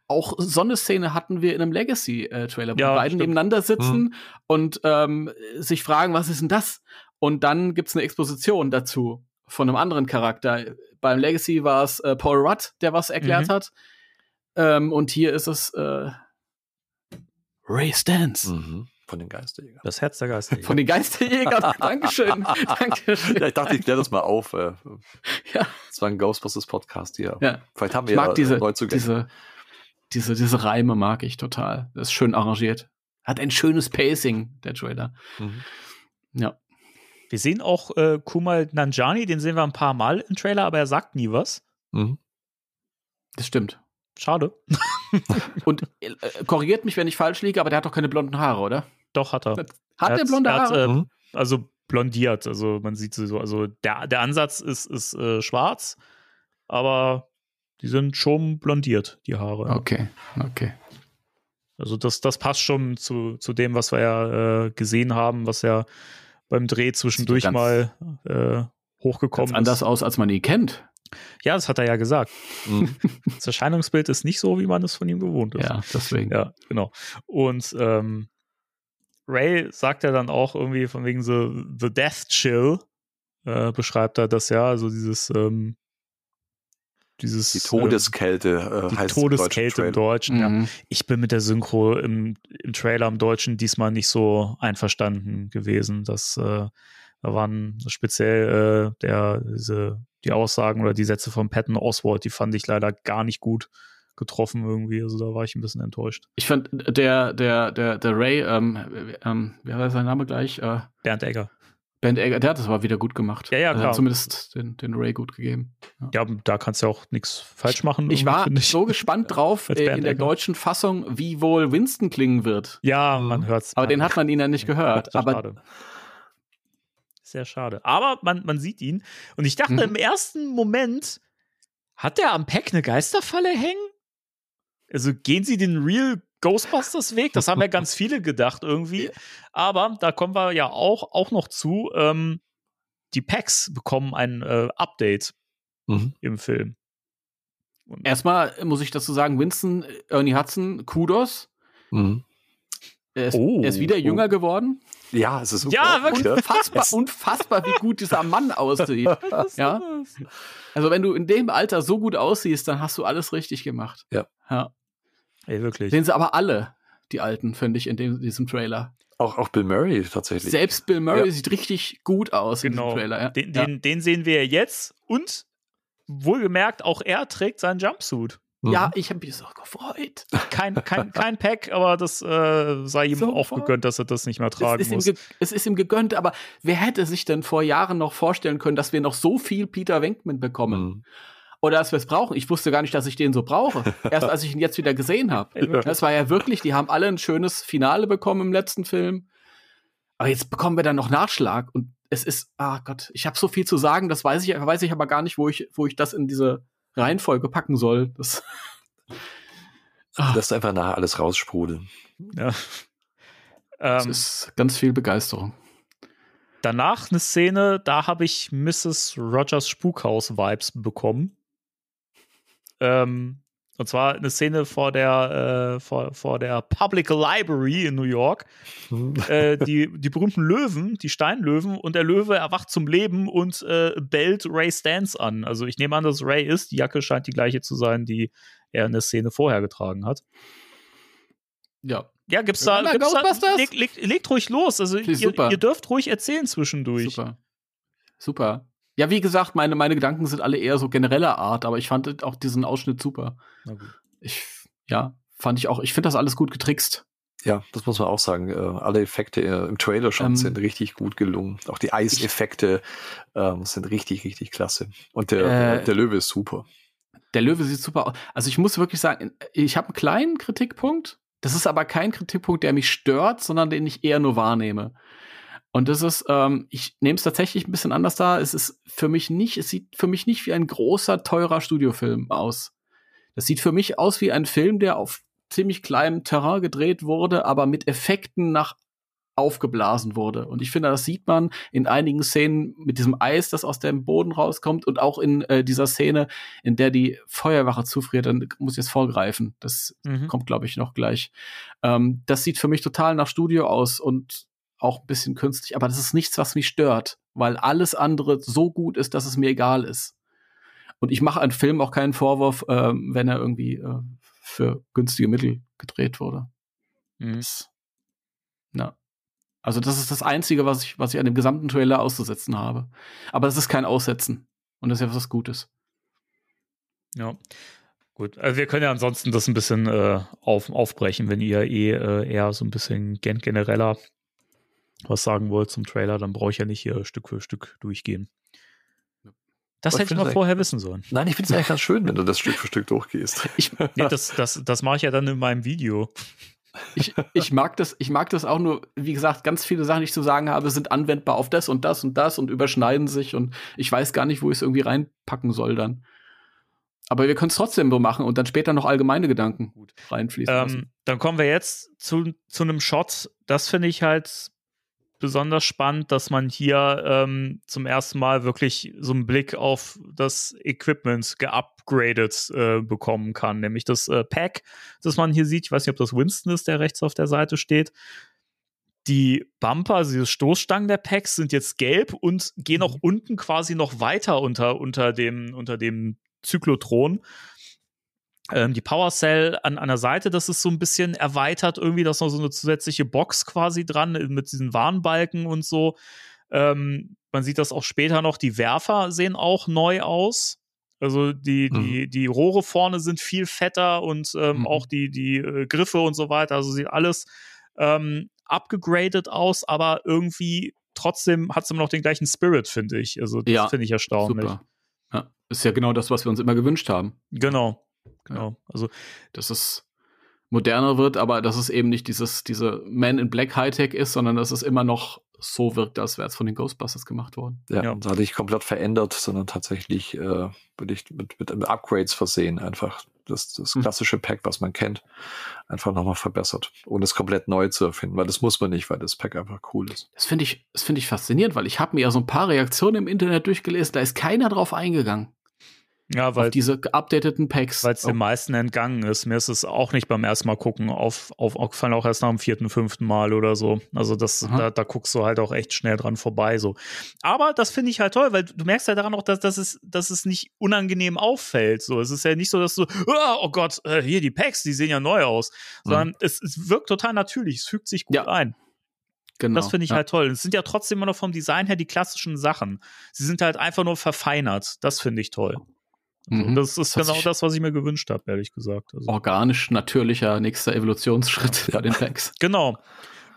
Auch so eine Szene hatten wir in einem Legacy-Trailer, wo Ja, die beiden stimmt. nebeneinander sitzen und ähm, sich fragen, was ist denn das? Und dann gibt's eine Exposition dazu von einem anderen Charakter. Beim Legacy war es äh, Paul Rudd, der was erklärt Mhm. hat. Ähm, und hier ist es äh, Ray Stance. Mhm. Von den Geisterjägern. Das Herz der Geister. Von den Geisterjägern. [LAUGHS] Dankeschön. Dankeschön. Ja, ich dachte, ich kläre das mal auf. Äh, Ja. Das war ein Ghostbusters Podcast hier. Ja. Vielleicht haben wir Ich mag ja diese, Neuzugänge. diese, diese, diese Reime mag ich total. Das ist schön arrangiert. Hat ein schönes Pacing, der Trailer. Mhm. Ja. Wir sehen auch äh, Kumal Nanjani, den sehen wir ein paar Mal im Trailer, aber er sagt nie was. Mhm. Das stimmt. Schade. [LAUGHS] [LAUGHS] Und äh, korrigiert mich, wenn ich falsch liege, aber der hat doch keine blonden Haare, oder? Doch, hat er. Hat Er der blonde er hat, Haare? äh, Mhm. Also blondiert. Also man sieht sie so. Also der, der Ansatz ist, ist äh, schwarz, aber die sind schon blondiert, die Haare. okay, okay. Also das, das passt schon zu, zu dem, was wir ja äh, gesehen haben, was ja beim Dreh zwischendurch ganz- mal äh, hochgekommen Ganz anders ist. aus, als man ihn kennt. Ja, das hat er ja gesagt. Mhm. Das Erscheinungsbild ist nicht so, wie man es von ihm gewohnt ist. Ja, deswegen. Ja, genau. Und ähm, Ray sagt ja dann auch irgendwie von wegen so The Death Chill, äh, beschreibt er das ja, also dieses, ähm, dieses Die Todeskälte äh, äh, die heißt es im deutschen Todeskälte im. Deutschen. Ja. Mhm. Ich bin mit der Synchro im, im Trailer im Deutschen diesmal nicht so einverstanden gewesen. Das äh, da waren speziell äh, der, diese, die Aussagen oder die Sätze von Patton Oswald, die fand ich leider gar nicht gut getroffen irgendwie. Also da war ich ein bisschen enttäuscht. Ich fand, der, der, der, der Ray, ähm, ähm, wie war sein Name gleich? Äh, Bernd Egger. Ben Egger, der hat das aber wieder gut gemacht. Ja, ja, Also klar. hat zumindest den, den Ray gut gegeben. Ja, da kannst du ja auch nichts falsch machen. Ich war finde so gespannt [LAUGHS] drauf äh, in der deutschen Fassung, wie wohl Winston klingen wird. Ja, man hört's. Aber den hat man ihn ja nicht gehört. Sehr Aber schade. Sehr schade. Aber man, man sieht ihn. Und ich dachte Mhm. im ersten Moment, hat der am Pack eine Geisterfalle hängen? Also gehen sie den Real Ghostbusters Weg? Das haben ja ganz viele gedacht irgendwie. Aber da kommen wir ja auch, auch noch zu. Ähm, die Packs bekommen ein äh, Update Mhm. im Film. Und erstmal muss ich dazu sagen, Winston, äh, Ernie Hudson, Kudos. Mhm. Er ist, Oh. er ist wieder Oh. jünger geworden. Ja, es ist Ja, unglaublich, wirklich. Unfassbar, unfassbar, wie gut dieser Mann aussieht. [LAUGHS] ja. Also wenn du in dem Alter so gut aussiehst, dann hast du alles richtig gemacht. Ja. ja. Ey, wirklich. Sehen sie aber alle, die Alten, finde ich, in dem, diesem Trailer. Auch, auch Bill Murray tatsächlich. Selbst Bill Murray Ja. sieht richtig gut aus in Genau. diesem Trailer. Ja. Den, ja. den, den sehen wir jetzt. Und wohlgemerkt, auch er trägt seinen Jumpsuit. Mhm. ja, ich habe mich so gefreut. Kein, kein, [LAUGHS] kein Pack, aber das äh, sei ihm So auch gegönnt, dass er das nicht mehr Es tragen ihm muss. ge- es ist ihm gegönnt, aber wer hätte sich denn vor Jahren noch vorstellen können, dass wir noch so viel Peter Venkman bekommen? Mhm. Oder dass wir es brauchen? Ich wusste gar nicht, dass ich den so brauche. [LAUGHS] Erst als ich ihn jetzt wieder gesehen habe. Das war ja wirklich, die haben alle ein schönes Finale bekommen im letzten Film. Aber jetzt bekommen wir dann noch Nachschlag und es ist, ah Gott, ich habe so viel zu sagen, das weiß ich, weiß ich aber gar nicht, wo ich, wo ich das in diese Reihenfolge packen soll. Das, [LAUGHS] Lässt einfach nachher alles raussprudeln. Ja. das Ähm, ist ganz viel Begeisterung. danach eine Szene, da habe ich Mrs. Rogers Spukhaus-Vibes bekommen. Ähm, Und zwar eine Szene vor der, äh, vor, vor der Public Library in New York. [LAUGHS] äh, die, die berühmten Löwen, die Steinlöwen, und der Löwe erwacht zum Leben und äh, bellt Ray Stance an. Also ich nehme an, dass Ray ist. Die Jacke scheint die gleiche zu sein, die er in der Szene vorher getragen hat. Ja. Ja, gibt's da, Remember gibt's da leg, leg, legt ruhig los. Also ihr, ihr dürft ruhig erzählen zwischendurch. Super. Super. Ja, wie gesagt, meine, meine Gedanken sind alle eher so genereller Art, aber ich fand auch diesen Ausschnitt super. Ich, ja, fand ich auch, ich finde das alles gut getrickst. Ja, das muss man auch sagen. Äh, alle Effekte äh, im Trailer schon Ähm, sind richtig gut gelungen. Auch die Eiseffekte ähm, sind richtig, richtig klasse. Und der, Äh, der Löwe ist super. Der Löwe sieht super aus. Also ich muss wirklich sagen, ich habe einen kleinen Kritikpunkt. Das ist aber kein Kritikpunkt, der mich stört, sondern den ich eher nur wahrnehme. Und das ist, ähm, ich nehme es tatsächlich ein bisschen anders da. Es ist für mich nicht, es sieht für mich nicht wie ein großer, teurer Studiofilm aus. Das sieht für mich aus wie ein Film, der auf ziemlich kleinem Terrain gedreht wurde, aber mit Effekten nach aufgeblasen wurde. Und ich finde, das sieht man in einigen Szenen mit diesem Eis, das aus dem Boden rauskommt und auch in äh, dieser Szene, in der die Feuerwache zufriert, dann muss ich jetzt vorgreifen. Das Mhm. kommt, glaube ich, noch gleich. Ähm, das sieht für mich total nach Studio aus und auch ein bisschen künstlich, aber das ist nichts, was mich stört, weil alles andere so gut ist, dass es mir egal ist. Und ich mache einem Film auch keinen Vorwurf, ähm, wenn er irgendwie äh, für günstige Mittel gedreht wurde. Mhm. Das, na. Also das ist das Einzige, was ich, was ich an dem gesamten Trailer auszusetzen habe. Aber das ist kein Aussetzen. Und das ist ja was Gutes. Ja. Gut, also wir können ja ansonsten das ein bisschen äh, auf, aufbrechen, wenn ihr eh äh, eher so ein bisschen gen genereller was sagen wollt zum Trailer, dann brauche ich ja nicht hier Stück für Stück durchgehen. Das Aber hätte ich mal es vorher wissen sollen. Nein, ich finde es eigentlich ganz schön, wenn du das Stück für Stück durchgehst. [LAUGHS] Ich, Nee, das, das, das mache ich ja dann in meinem Video. ich, ich mag das, ich mag das auch nur, wie gesagt, ganz viele Sachen, die ich zu sagen habe, sind anwendbar auf das und das und das und überschneiden sich und ich weiß gar nicht, wo ich es irgendwie reinpacken soll dann. Aber wir können es trotzdem so machen und dann später noch allgemeine Gedanken reinfließen lassen. Ähm, dann kommen wir jetzt zu, zu einem Shot. Das finde ich halt besonders spannend, dass man hier ähm, zum ersten Mal wirklich so einen Blick auf das Equipment geupgradet äh, bekommen kann. Nämlich das äh, Pack, das man hier sieht. Ich weiß nicht, ob das Winston ist, der rechts auf der Seite steht. Die Bumper, also diese Stoßstangen der Packs sind jetzt gelb und gehen auch unten quasi noch weiter unter, unter, dem, unter dem Zyklotron. Ähm, die Power Cell an, an der Seite, das ist so ein bisschen erweitert, irgendwie, da ist noch so eine zusätzliche Box quasi dran äh, mit diesen Warnbalken und so. Ähm, man sieht das auch später noch, die Werfer sehen auch neu aus. Also die, Mhm. die, die Rohre vorne sind viel fetter und ähm, Mhm. auch die, die äh, Griffe und so weiter. Also sieht alles ähm, abgegradet aus, aber irgendwie trotzdem hat es immer noch den gleichen Spirit, finde ich. Also das Ja, finde ich erstaunlich. Super. Ja, ist ja genau das, was wir uns immer gewünscht haben. Genau. Genau. Also Dass es moderner wird, aber dass es eben nicht dieses, diese Man in Black Hightech ist, sondern dass es immer noch so wirkt, als wäre es von den Ghostbusters gemacht worden. Ja, Ja. und da nicht komplett verändert, sondern tatsächlich äh, wirklich mit, mit Upgrades versehen. Einfach das, das Hm. klassische Pack, was man kennt, einfach nochmal verbessert, ohne es komplett neu zu erfinden, weil das muss man nicht, weil das Pack einfach cool ist. Das finde ich, das finde ich faszinierend, weil ich habe mir ja so ein paar Reaktionen im Internet durchgelesen, da ist keiner drauf eingegangen. Ja, weil auf diese geupdateten Packs. weil es den meisten entgangen ist. Mir ist es auch nicht beim ersten Mal gucken auf, auf, aufgefallen, auch erst nach dem vierten, fünften Mal oder so. Also das, Aha. da, da guckst du halt auch echt schnell dran vorbei. So. Aber das finde ich halt toll, weil du merkst ja daran auch, dass, dass, es, dass es nicht unangenehm auffällt. So, es ist ja nicht so, dass du, "Ah, oh Gott, äh, hier die Packs, die sehen ja neu aus. Sondern es, es wirkt total natürlich, es fügt sich gut Ja. ein. genau. Das finde ich ja. halt toll. Es sind ja trotzdem immer noch vom Design her die klassischen Sachen. Sie sind halt einfach nur verfeinert. Das finde ich toll. Also, Mhm. Das ist Das genau das, was ich mir gewünscht habe, ehrlich gesagt. Also, organisch natürlicher nächster Evolutionsschritt bei den Packs. [LAUGHS] Genau.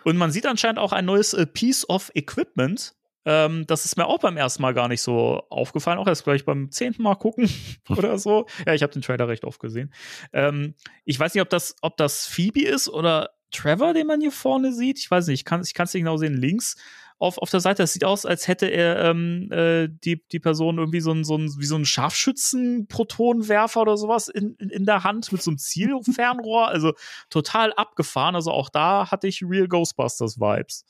Und man sieht anscheinend auch ein neues äh, Piece of Equipment. Ähm, das ist mir auch beim ersten Mal gar nicht so aufgefallen. Auch erst gleich beim zehnten Mal gucken [LAUGHS] oder so. Ja, ich habe den Trailer recht oft gesehen. Ähm, ich weiß nicht, ob das, ob das Phoebe ist oder Trevor, den man hier vorne sieht. Ich weiß nicht, ich kann es nicht genau sehen. Links auf, auf der Seite, das sieht aus, als hätte er ähm, äh, die, die Person irgendwie so ein, so ein, wie so ein Scharfschützen-Protonenwerfer oder sowas in, in, in der Hand mit so einem Zielfernrohr. Also total abgefahren. Also auch da hatte ich Real Ghostbusters-Vibes.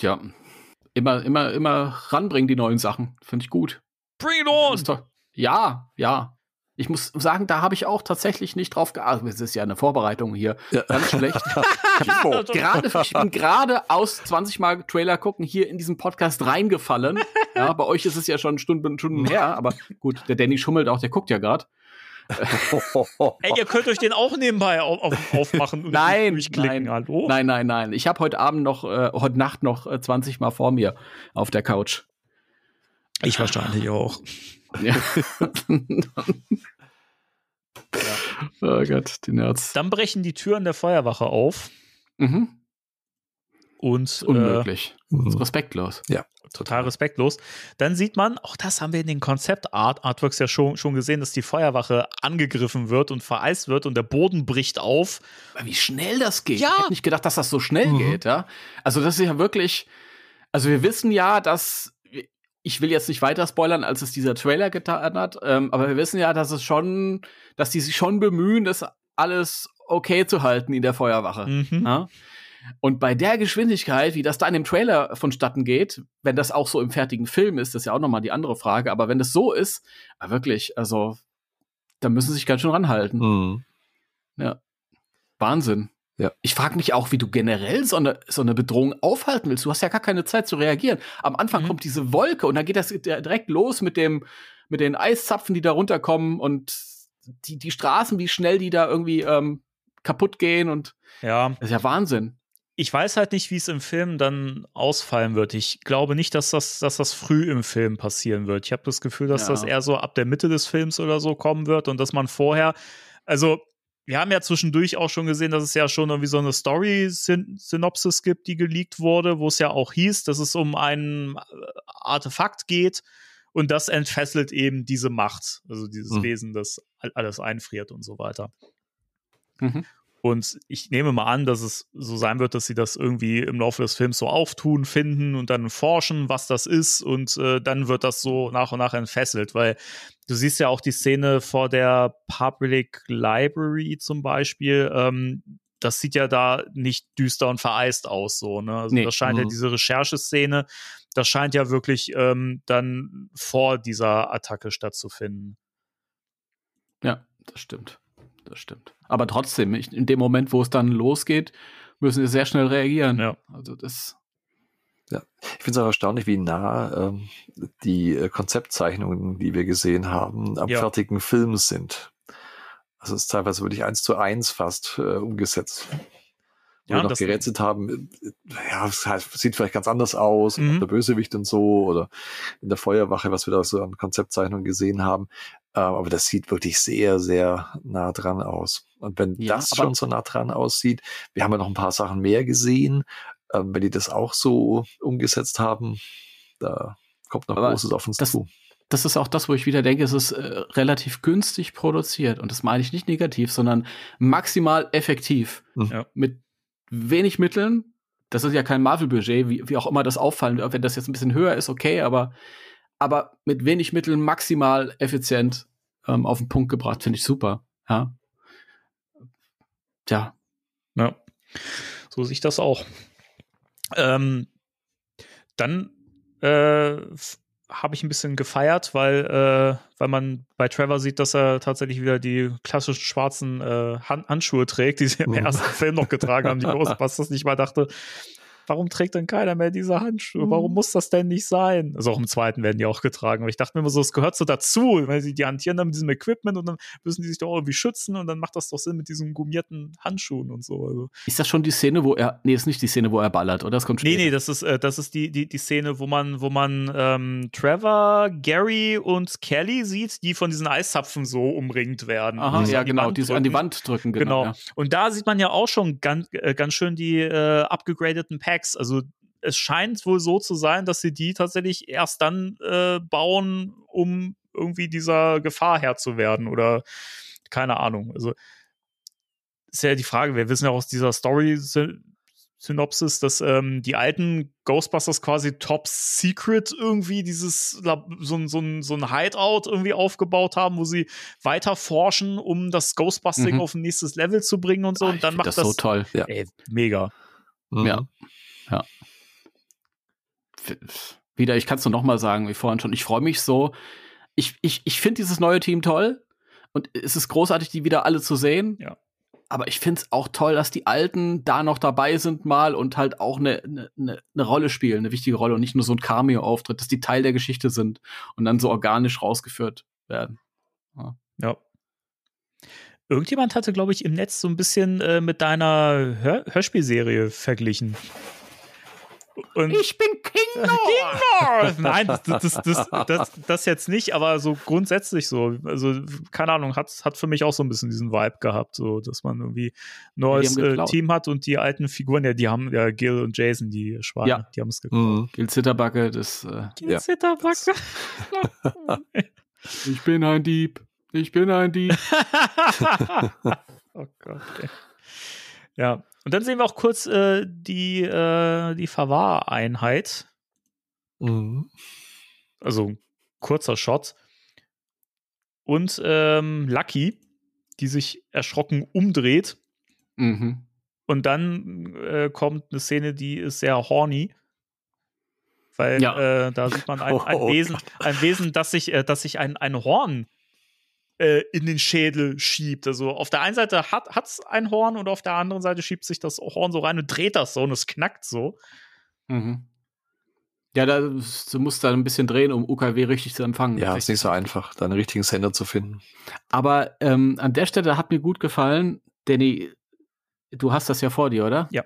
Ja. Immer, immer, immer ranbringen die neuen Sachen. Finde ich gut. Bring it on! Ja, ja. Ich muss sagen, da habe ich auch tatsächlich nicht drauf geachtet. Es ist ja eine Vorbereitung hier. Ja. Ganz schlecht. [LAUGHS] grade, ich bin gerade aus 20 Mal Trailer gucken hier in diesen Podcast reingefallen. Ja, bei euch ist es ja schon Stunden, Stunden her, aber gut, der Danny schummelt auch, der guckt ja gerade. [LAUGHS] Ey, ihr könnt euch den auch nebenbei auf, auf, aufmachen und nein, durchklicken. Nein, Hallo? Nein, nein, nein. Ich habe heute Abend noch, äh, heute Nacht noch äh, 20 Mal vor mir auf der Couch. Ich wahrscheinlich auch. Ja. [LAUGHS] ja. Oh Gott, die Nerds. Dann brechen die Türen der Feuerwache auf. Mhm. Und unmöglich. Äh, mhm. respektlos. Ja. Total respektlos. Dann sieht man, auch das haben wir in den Konzept-Artworks ja schon, schon gesehen, dass die Feuerwache angegriffen wird und vereist wird und der Boden bricht auf. Wie schnell das geht. Ja. Ich hätte nicht gedacht, dass das so schnell mhm. geht, ja. Also, das ist ja wirklich. Also, wir wissen ja, dass ich will jetzt nicht weiter spoilern, als es dieser Trailer getan hat, ähm, aber wir wissen ja, dass es schon, dass die sich schon bemühen, das alles okay zu halten in der Feuerwache. Mhm. Ja? Und bei der Geschwindigkeit, wie das da in dem Trailer vonstatten geht, wenn das auch so im fertigen Film ist, das ist ja auch nochmal die andere Frage, aber wenn das so ist, wirklich, also, da müssen sie sich ganz schön ranhalten. Mhm. Ja. Wahnsinn. Ja. Ich frage mich auch, wie du generell so eine, so eine Bedrohung aufhalten willst. Du hast ja gar keine Zeit zu reagieren. Am Anfang mhm. kommt diese Wolke und dann geht das direkt los mit dem, mit den Eiszapfen, die da runterkommen und die, die Straßen, wie schnell die da irgendwie ähm, kaputt gehen und ja. das ist ja Wahnsinn. Ich weiß halt nicht, wie es im Film dann ausfallen wird. Ich glaube nicht, dass das, dass das früh im Film passieren wird. Ich habe das Gefühl, dass ja. das eher so ab der Mitte des Films oder so kommen wird und dass man vorher, also wir haben ja zwischendurch auch schon gesehen, dass es ja schon irgendwie so eine Story-Synopsis gibt, die geleakt wurde, wo es ja auch hieß, dass es um ein äh, Artefakt geht und das entfesselt eben diese Macht, also dieses mhm. Wesen, das alles einfriert und so weiter. Mhm. Und ich nehme mal an, dass es so sein wird, dass sie das irgendwie im Laufe des Films so auftun, finden und dann forschen, was das ist. Und äh, dann wird das so nach und nach entfesselt, weil du siehst ja auch die Szene vor der Public Library zum Beispiel. Ähm, das sieht ja da nicht düster und vereist aus, so, ne? Also nee. das scheint mhm. ja diese Rechercheszene, das scheint ja wirklich ähm, dann vor dieser Attacke stattzufinden. Ja, das stimmt das stimmt. Aber trotzdem, in dem Moment, wo es dann losgeht, müssen wir sehr schnell reagieren. Ja. Also das. Ja, ich finde es auch erstaunlich, wie nah ähm, die äh, Konzeptzeichnungen, die wir gesehen haben, am ja. fertigen Film sind. Also es ist teilweise wirklich eins zu eins fast äh, umgesetzt. Ja, noch gerätselt haben, äh, ja, es sieht vielleicht ganz anders aus, mhm. der Bösewicht und so, oder in der Feuerwache, was wir da so an Konzeptzeichnungen gesehen haben. Ähm, aber das sieht wirklich sehr, sehr nah dran aus. Und wenn ja, das schon so nah dran aussieht, wir haben ja noch ein paar Sachen mehr gesehen, ähm, wenn die das auch so umgesetzt haben, da kommt noch Großes auf uns das, zu. Das ist auch das, wo ich wieder denke, es ist äh, relativ günstig produziert. Und das meine ich nicht negativ, sondern maximal effektiv. Mhm. Mit wenig Mitteln. Das ist ja kein Marvel-Budget, wie, wie auch immer das auffallen. Wenn das jetzt ein bisschen höher ist, okay, aber aber mit wenig Mitteln maximal effizient ähm, auf den Punkt gebracht, finde ich super. Ja. Tja. Ja. So sehe ich das auch. Ähm, dann äh, habe ich ein bisschen gefeiert, weil, äh, weil man bei Trevor sieht, dass er tatsächlich wieder die klassischen schwarzen äh, Hand Handschuhe trägt, die sie im ersten Film noch getragen haben, die [LAUGHS] Ghostbusters nicht mal dachte, warum trägt denn keiner mehr diese Handschuhe? Warum mhm. muss das denn nicht sein? Also auch im zweiten werden die auch getragen. Aber ich dachte mir immer so, es gehört so dazu, weil sie die hantieren dann mit diesem Equipment und dann müssen die sich doch irgendwie schützen und dann macht das doch Sinn mit diesen gummierten Handschuhen und so. Also. Ist das schon die Szene, wo er, nee, ist nicht die Szene, wo er ballert, oder? Das kommt später. Nee, nee, das ist, äh, das ist die, die, die Szene, wo man, wo man ähm, Trevor, Gary und Kelly sieht, die von diesen Eiszapfen so umringt werden. Aha, ja, genau, die so an die Wand drücken, genau. genau. Ja. Und da sieht man ja auch schon ganz, äh, ganz schön die äh, abgegradeten Packs Packs. Also es scheint wohl so zu sein, dass sie die tatsächlich erst dann äh, bauen, um irgendwie dieser Gefahr Herr zu werden oder keine Ahnung. Also ist ja die Frage, wir wissen ja aus dieser Story Synopsis, dass ähm, die alten Ghostbusters quasi top secret irgendwie dieses so, so, so ein Hideout irgendwie aufgebaut haben, wo sie weiter forschen, um das Ghostbusting mhm. auf ein nächstes Level zu bringen und so. Ah, und dann macht das, das so toll. Ja. Ey, mega. Mhm. Ja. Ja. Wieder, ich kann es nur noch mal sagen, wie vorhin schon, ich freue mich so. Ich, ich, ich finde dieses neue Team toll. Und es ist großartig, die wieder alle zu sehen. Ja. Aber ich finde es auch toll, dass die Alten da noch dabei sind mal und halt auch eine ne, ne, ne Rolle spielen, eine wichtige Rolle und nicht nur so ein Cameo-Auftritt, dass die Teil der Geschichte sind und dann so organisch rausgeführt werden. Ja. Irgendjemand hatte, glaube ich, im Netz so ein bisschen äh, mit deiner Hör Hörspielserie verglichen. Und Ich bin King King [LAUGHS] Nein, das, das, das, das, das jetzt nicht, aber so grundsätzlich so. Also, keine Ahnung, hat, hat für mich auch so ein bisschen diesen Vibe gehabt, so, dass man irgendwie ein neues äh. Team hat und die alten Figuren, ja, die haben ja Gil und Jason, die Schweine, Ja. die haben es geklaut. Mhm. Gil Zitterbacke, das äh, Ja. Zitterbacke. [LAUGHS] Ich bin ein Dieb. Ich bin ein Dieb. [LAUGHS] oh Gott. Ey. Ja, und dann sehen wir auch kurz äh, die, äh, die Verwahreinheit. Mhm. Also ein kurzer Shot. Und ähm, Lucky, die sich erschrocken umdreht. mhm. Und dann äh, kommt eine Szene, die ist sehr horny. Weil Ja. äh, da sieht man ein, ein [LAUGHS] Oh Wesen, ein Wesen, das sich, äh, das sich ein, ein Horn äh, in den Schädel schiebt. Also auf der einen Seite hat es ein Horn und auf der anderen Seite schiebt sich das Horn so rein und dreht das so und es knackt so. Mhm. Ja, da, du musst da ein bisschen drehen, um UKW richtig zu empfangen. Ja, ist nicht so einfach, da einen richtigen Sender zu finden. Aber ähm, an der Stelle hat mir gut gefallen, Danny, du hast das ja vor dir, oder? Ja.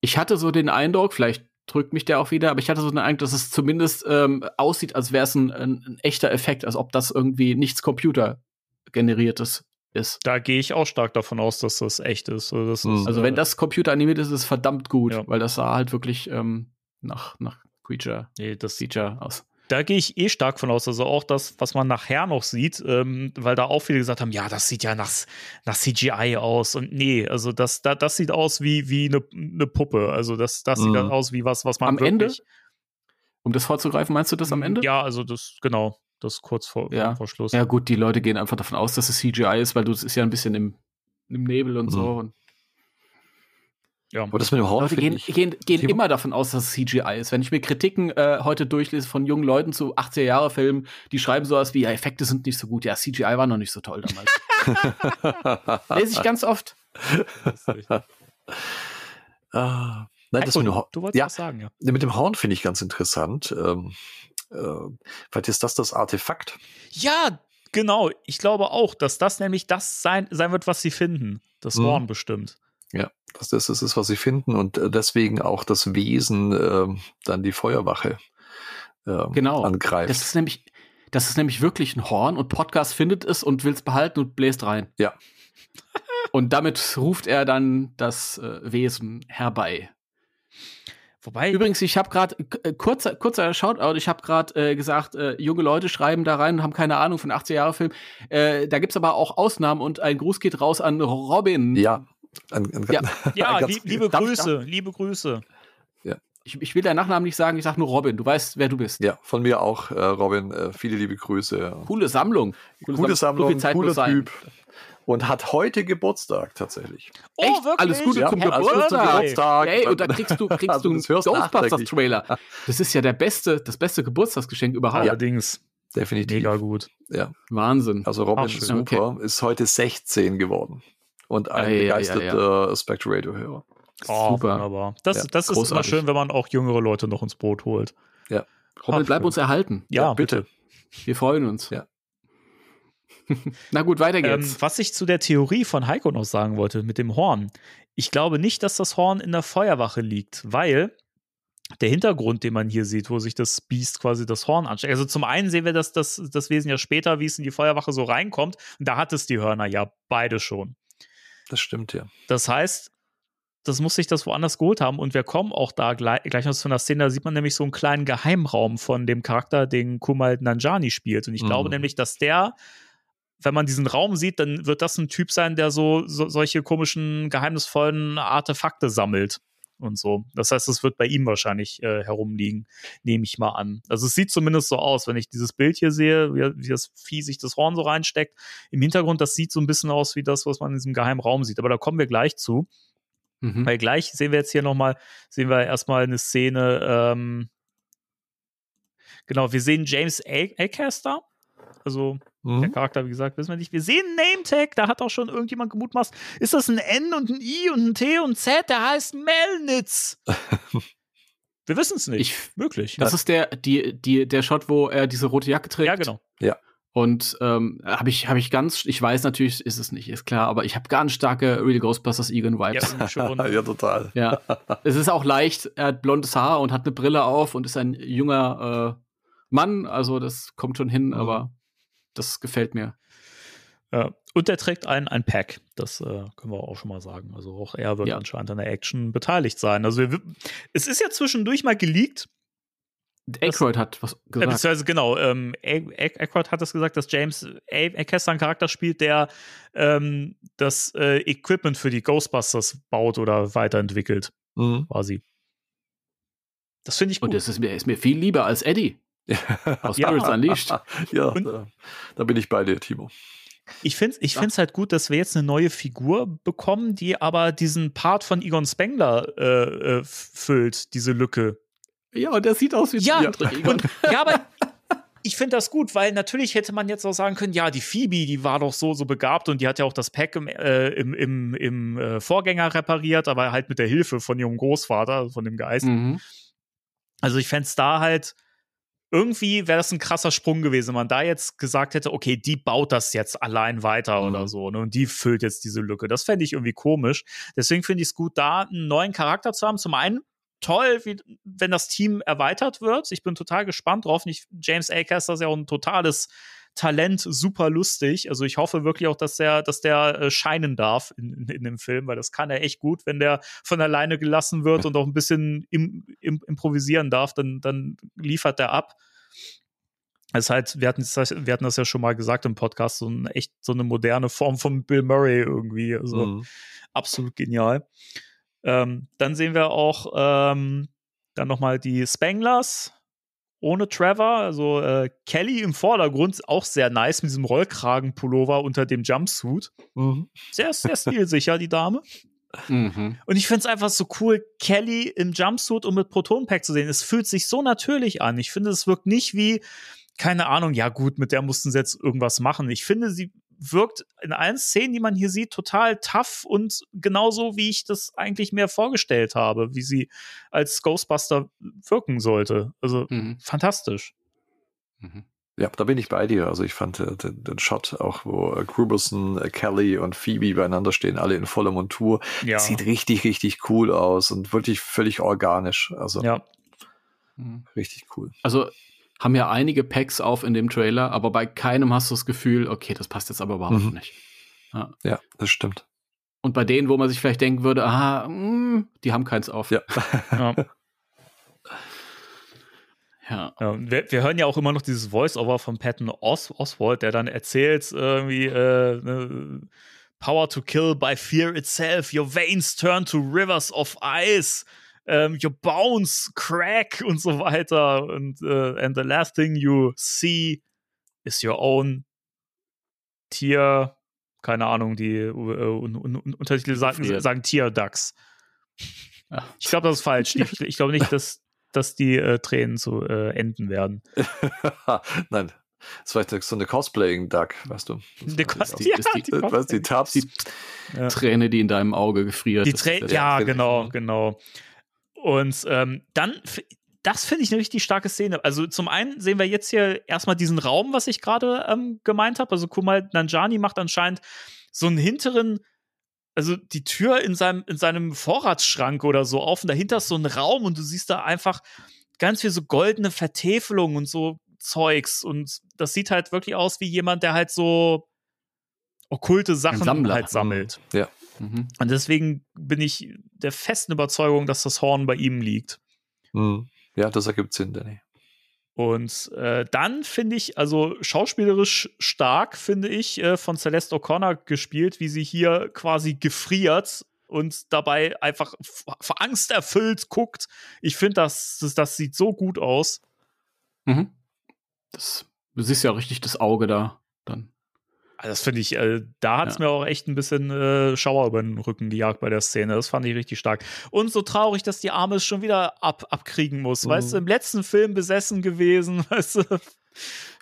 Ich hatte so den Eindruck, vielleicht drückt mich der auch wieder, aber ich hatte so den Eindruck, dass es zumindest ähm, aussieht, als wäre es ein, ein, ein echter Effekt, als ob das irgendwie nichts computergeneriertes ist. Da gehe ich auch stark davon aus, dass das echt ist. Also, das Mhm. ist, Also äh, wenn das computeranimiert ist, ist es verdammt gut, Ja. weil das sah halt wirklich ähm, nach, nach Creature, nee, das, Feature aus. Da gehe ich eh stark von aus. Also auch das, was man nachher noch sieht, ähm, weil da auch viele gesagt haben, ja, das sieht ja nach, nach CGI aus. Und nee, also das, da, das sieht aus wie, wie eine, eine Puppe. Also das, das sieht Mhm. dann aus wie was, was man Am Ende? Um das vorzugreifen, meinst du das am Ende? Ja, also das, genau, das kurz vor, Ja. vor Schluss. Ja, gut, die Leute gehen einfach davon aus, dass es CGI ist, weil du es ist ja ein bisschen im, im Nebel und so. Mhm. Und Ja. Aber das mit dem Horn Leute gehen, ich, gehen, gehen immer davon aus, dass es CGI ist. Wenn ich mir Kritiken äh, heute durchlese von jungen Leuten zu 80er-Jahre-Filmen, die schreiben sowas wie, ja, Effekte sind nicht so gut. Ja, CGI war noch nicht so toll damals. [LAUGHS] Lese ich ganz oft. ah, nein, das mit dem du, Horn, du wolltest ja, was sagen, ja. mit dem Horn finde ich ganz interessant. Ähm, äh, vielleicht ist das das Artefakt. Ja, genau. Ich glaube auch, dass das nämlich das sein, sein wird, was sie finden. Das Mhm. Horn bestimmt. Ja, dass das das ist, was sie finden und äh, deswegen auch das Wesen ähm, dann die Feuerwache ähm, Genau. angreift. Das ist nämlich, das ist nämlich wirklich ein Horn und Podcast findet es und will es behalten und bläst rein. Ja. Und damit ruft er dann das äh, Wesen herbei. Wobei, Übrigens, ich habe gerade äh, kurzer kurzer Shoutout. Ich habe gerade äh, gesagt, äh, junge Leute schreiben da rein und haben keine Ahnung von 80 Jahre Film. Äh, da gibt's aber auch Ausnahmen und ein Gruß geht raus an Robin. ja, ein, ein, Ja. [LAUGHS] ja, lieb, liebe Darf Grüße, liebe Grüße. Ich, ich will deinen Nachnamen nicht sagen. Ich sag nur Robin. Du weißt, wer du bist. ja, von mir auch, äh, Robin, äh, viele liebe Grüße. Coole Sammlung. Sam- so Sammlung, Zeit cooler. Typ. Und hat heute Geburtstag tatsächlich. Oh, Echt? wirklich? Alles Gute Ja, zum alles Gute zum Geburtstag. Geburtstag. Ey, und da kriegst du, [LAUGHS] kriegst Also, du einen. Ghostbusters-Trailer. Das ist ja der beste, das beste Geburtstagsgeschenk überhaupt. Allerdings, Definitiv. mega gut. Ja. Wahnsinn. Also Robin Ach. Super ist heute 16 geworden. Und ein Ja, ja, ja, begeisterter Spectre Radio Hörer. Oh, Super. wunderbar. Das, Ja, das ist immer schön, wenn man auch jüngere Leute noch ins Boot holt. Robin, Ach, bleib schön. uns erhalten. Ja, bitte. Wir freuen uns. Ja. [LAUGHS] Na gut, weiter Ähm, geht's. was ich zu der Theorie von Heiko noch sagen wollte mit dem Horn. Ich glaube nicht, dass das Horn in der Feuerwache liegt, weil der Hintergrund, den man hier sieht, wo sich das Biest quasi das Horn ansteckt. Also zum einen sehen wir das, das, das Wesen ja später, wie es in die Feuerwache so reinkommt. Und da hat es die Hörner ja beide schon. Das stimmt ja. Das heißt, das muss sich das woanders geholt haben. Und wir kommen auch da gleich, gleich noch zu einer Szene, da sieht man nämlich so einen kleinen Geheimraum von dem Charakter, den Kumal Nanjani spielt. Und ich Mhm. glaube nämlich, dass der, wenn man diesen Raum sieht, dann wird das ein Typ sein, der so, so solche komischen, geheimnisvollen Artefakte sammelt. Und so. Das heißt, es wird bei ihm wahrscheinlich äh, herumliegen, nehme ich mal an. Also es sieht zumindest so aus, wenn ich dieses Bild hier sehe, wie, wie das Vieh sich das Horn so reinsteckt. Im Hintergrund, das sieht so ein bisschen aus wie das, was man in diesem geheimen Raum sieht. Aber da kommen wir gleich zu. Mhm. Weil gleich sehen wir jetzt hier nochmal, sehen wir erstmal eine Szene, ähm, genau, wir sehen James A- Acaster, Also Mhm. der Charakter, wie gesagt, wissen wir nicht. Wir sehen einen Name-Tag, da hat auch schon irgendjemand gemutmaßt. Ist das ein N und ein I und ein T und ein Z? Der heißt Melnitz. [LAUGHS] wir wissen es nicht. Ich, Möglich. das ist der, die, die, der Shot, wo er diese rote Jacke trägt. ja, genau. Und ähm, habe ich, habe ich ganz, ich weiß natürlich, ist es nicht, ist klar, aber ich habe ganz starke Real Ghostbusters Egan Ja, Vibes. schon. [LAUGHS] ja, total. Ja. es ist auch leicht, er hat blondes Haar und hat eine Brille auf und ist ein junger äh, Mann, also das kommt schon hin, Mhm. aber das gefällt mir. Ja. Und der trägt ein, ein Pack. Das äh, können wir auch schon mal sagen. Also auch er wird Ja. anscheinend an der Action beteiligt sein. Also wir, es ist ja zwischendurch mal geleakt. Aykroyd hat was Äh, gesagt. beziehungsweise genau, ähm, Eckhart hat es gesagt, dass James. Acaster einen Charakter spielt, der ähm, das äh, Equipment für die Ghostbusters baut oder weiterentwickelt, Mhm. quasi. Das finde ich gut. und das ist mir, ist mir viel lieber als Eddie aus Ja. Spirits Unleashed. [LAUGHS] ja, da, da bin ich bei dir, Timo. Ich finde es ich find's halt gut, dass wir jetzt eine neue Figur bekommen, die aber diesen Part von Egon Spengler äh, äh, füllt, diese Lücke. Ja, und der sieht aus wie Ja, ein Egon. [LAUGHS] und, ja, aber ich finde das gut, weil natürlich hätte man jetzt auch sagen können, ja, die Phoebe, die war doch so, so begabt und die hat ja auch das Pack im, äh, im, im, im äh, Vorgänger repariert, aber halt mit der Hilfe von ihrem Großvater, von dem Geist. Mhm. Also ich fände es da halt, irgendwie wäre das ein krasser Sprung gewesen, wenn man da jetzt gesagt hätte, okay, die baut das jetzt allein weiter Mhm. oder so, ne? Und die füllt jetzt diese Lücke. Das fände ich irgendwie komisch. Deswegen finde ich es gut, da einen neuen Charakter zu haben. Zum einen toll, wie, wenn das Team erweitert wird. Ich bin total gespannt drauf. Nicht, James Acaster ist ja auch ein totales Talent, super lustig. Also ich hoffe wirklich auch, dass der, dass der äh, scheinen darf in, in, in dem Film, weil das kann er echt gut, wenn der von alleine gelassen wird und auch ein bisschen im, im, improvisieren darf, dann, dann liefert er ab. Es ist halt, wir hatten, das, wir hatten das ja schon mal gesagt im Podcast, so ein echt so eine moderne Form von Bill Murray irgendwie. Also Mhm. absolut genial. Ähm, dann sehen wir auch ähm, dann nochmal die Spanglers ohne Trevor, also äh, Kelly im Vordergrund, auch sehr nice mit diesem Rollkragenpullover unter dem Jumpsuit. Mhm. Sehr, sehr stilsicher, die Dame. Mhm. Und ich finde es einfach so cool, Kelly im Jumpsuit und mit Protonpack zu sehen. Es fühlt sich so natürlich an. Ich finde, es wirkt nicht wie, keine Ahnung, ja gut, mit der mussten sie jetzt irgendwas machen. Ich finde, sie wirkt in allen Szenen, die man hier sieht, total tough und genauso, wie ich das eigentlich mir vorgestellt habe, wie sie als Ghostbuster wirken sollte. Also Mhm. fantastisch. Mhm. Ja, da bin ich bei dir. Also ich fand äh, den, den Shot auch, wo äh, Gruberson, äh, Kelly und Phoebe beieinander stehen, alle in voller Montur. Ja. Sieht richtig, richtig cool aus und wirklich völlig organisch. Also ja. Mhm. richtig cool. Also haben ja einige Packs auf in dem Trailer, aber bei keinem hast du das Gefühl, okay, das passt jetzt aber überhaupt Mhm. nicht. Ja, das stimmt. Und bei denen, wo man sich vielleicht denken würde, aha, mh, die haben keins auf. Ja. ja. [LAUGHS] Ja. Ja, wir, wir hören ja auch immer noch dieses Voice-Over von Patton Os Oswald, der dann erzählt, irgendwie, äh, ne, Power to kill by fear itself, your veins turn to rivers of ice, um, your bones crack und so weiter. Und äh, and the last thing you see is your own Tier, keine Ahnung, die äh, un, un, un, Untertitel sagen, sagen Tier-Ducks. Ja. Ich glaube, das ist falsch. Ich, [LAUGHS] ich glaube nicht, dass, dass die äh, Tränen zu äh, enden werden. [LAUGHS] Nein, das war vielleicht so eine Cosplaying-Duck, weißt du. [LAUGHS] Die war die- ja, die- die was die Tabs. Die Ja. Träne, die in deinem Auge gefriert. Die Trä ja, ich, genau, genau. Und ähm, dann, das finde ich eine richtig starke Szene. Also zum einen sehen wir jetzt hier erstmal diesen Raum, was ich gerade ähm, gemeint habe. Also Kumal Nanjani macht anscheinend so einen hinteren, also die Tür in seinem, in seinem Vorratsschrank oder so auf und dahinter ist so ein Raum und du siehst da einfach ganz viel so goldene Vertäfelungen und so Zeugs und das sieht halt wirklich aus wie jemand, der halt so okkulte Sachen halt sammelt. Mhm. Und deswegen bin ich der festen Überzeugung, dass das Horn bei ihm liegt. Hm. Ja, das ergibt Sinn, Danny. Und äh, dann finde ich, also schauspielerisch stark, finde ich, äh, von Celeste O'Connor gespielt, wie sie hier quasi gefriert und dabei einfach vor Angst erfüllt guckt. Ich finde, das, das, das sieht so gut aus. Mhm. Das, du siehst ja richtig das Auge da dann. Das finde ich, äh, da hat es Ja. mir auch echt ein bisschen äh, Schauer über den Rücken gejagt bei der Szene. Das fand ich richtig stark. Und so traurig, dass die Arme es schon wieder ab, abkriegen muss. Mhm. Weißt du, im letzten Film besessen gewesen, [LAUGHS] weißt du.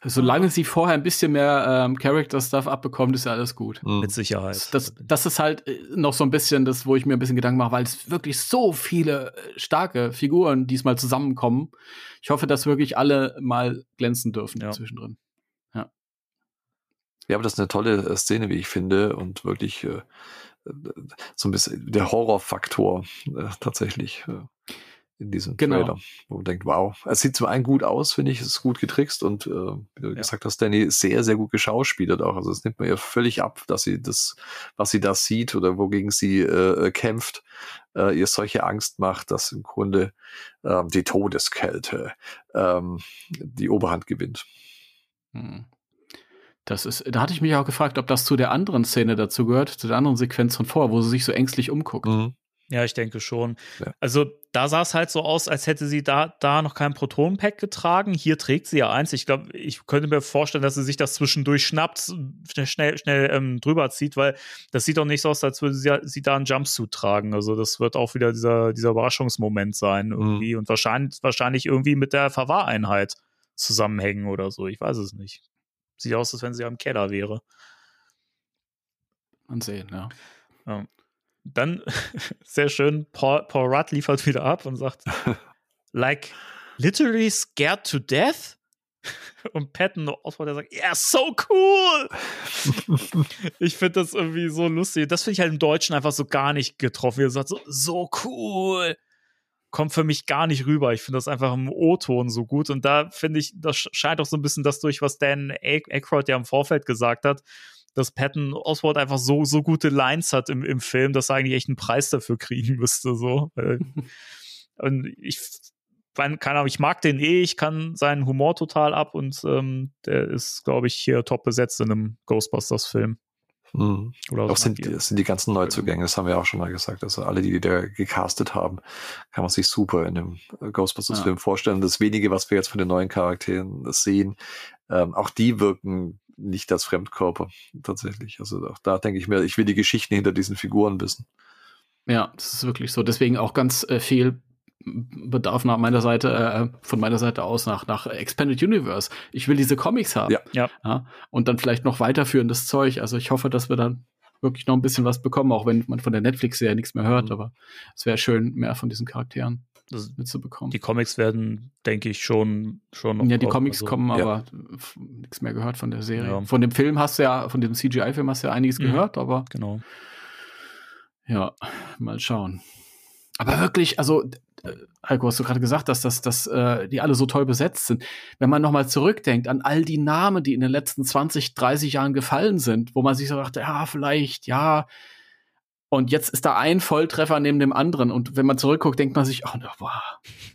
Solange sie vorher ein bisschen mehr ähm, Character-Stuff abbekommt, ist ja alles gut. Mhm. Mit Sicherheit. Das, das ist halt äh, noch so ein bisschen das, wo ich mir ein bisschen Gedanken mache, weil es wirklich so viele äh, starke Figuren diesmal zusammenkommen. Ich hoffe, dass wirklich alle mal glänzen dürfen Ja. zwischendrin. Ja, aber das ist eine tolle äh, Szene, wie ich finde, und wirklich äh, so ein bisschen der Horrorfaktor äh, tatsächlich äh, in diesem Genau. Trailer, wo man denkt, wow, es sieht zum einen gut aus, finde ich, es ist gut getrickst und äh, wie du Ja. gesagt hast, Danny, sehr, sehr gut geschauspielert auch. Also es nimmt mir ja völlig ab, dass sie das, was sie da sieht oder wogegen sie äh, kämpft, äh, ihr solche Angst macht, dass im Grunde ähm, die Todeskälte ähm, die Oberhand gewinnt. Hm. Das ist, da hatte ich mich auch gefragt, ob das zu der anderen Szene dazu gehört, zu der anderen Sequenz von vor, wo sie sich so ängstlich umguckt. Mhm. Ja, ich denke schon. Ja. Also da sah es halt so aus, als hätte sie da, da noch kein Proton-Pack getragen. Hier trägt sie ja eins. Ich glaube, ich könnte mir vorstellen, dass sie sich das zwischendurch schnappt, schnell, schnell, ähm, drüber zieht, weil das sieht doch nicht so aus, als würde sie, sie da einen Jumpsuit tragen. Also das wird auch wieder dieser, dieser Überraschungsmoment sein irgendwie und wahrscheinlich, wahrscheinlich irgendwie mit der Verwahreinheit zusammenhängen oder so. Ich weiß es nicht. Sieht aus, als wenn sie am Keller wäre. Man sehen, ja. Ja. Dann, [LAUGHS] sehr schön, Paul, Paul Rudd liefert wieder ab und sagt, [LAUGHS] like, literally scared to death? [LAUGHS] Und Patton Oswald, der sagt, yeah, so cool! ich finde das irgendwie so lustig. Das finde ich halt im Deutschen einfach so gar nicht getroffen. Er sagt, so, so cool! Kommt für mich gar nicht rüber. Ich finde das einfach im O-Ton so gut. Und da finde ich, das scheint auch so ein bisschen das durch, was Dan Ack- Aykroyd ja im Vorfeld gesagt hat, dass Patton Oswald einfach so, so gute Lines hat im, im Film, dass er eigentlich echt einen Preis dafür kriegen müsste. So. Weil- [LAUGHS] und ich, keine Ahnung, ich mag den eh, ich kann seinen Humor total ab und ähm, der ist, glaube ich, hier top besetzt in einem Ghostbusters-Film. Mhm. Oder Auch sind, das sind die ganzen Neuzugänge, das haben wir auch schon mal gesagt. Also alle, die da gecastet haben, kann man sich super in dem äh, Ghostbusters-Film vorstellen. Das wenige, was wir jetzt von den neuen Charakteren sehen, ähm, auch die wirken nicht als Fremdkörper tatsächlich. Also auch da denke ich mir, ich will die Geschichten hinter diesen Figuren wissen. Ja, das ist wirklich so. Deswegen auch ganz äh, viel Bedarf nach meiner Seite, äh, von meiner Seite aus nach, nach Expanded Universe. Ich will diese Comics haben. Ja. Ja. Und dann vielleicht noch weiterführendes Zeug. Also ich hoffe, dass wir dann wirklich noch ein bisschen was bekommen, auch wenn man von der Netflix-Serie nichts mehr hört. Mhm. Aber es wäre schön, mehr von diesen Charakteren Das, mitzubekommen. die Comics werden, denke ich, schon, schon noch ja, die. Comics Also, kommen, ja. aber nichts mehr gehört von der Serie. Ja. Von dem Film hast du ja, von dem CGI-Film hast du ja einiges Mhm. gehört, aber Genau. Ja, mal schauen. Aber wirklich, also, äh, Heiko, hast du gerade gesagt, dass, das, dass äh, die alle so toll besetzt sind. Wenn man nochmal zurückdenkt an all die Namen, die in den letzten 20, 30 Jahren gefallen sind, wo man sich so dachte, ja, vielleicht, ja. Und jetzt ist da ein Volltreffer neben dem anderen. Und wenn man zurückguckt, denkt man sich, oh, wow,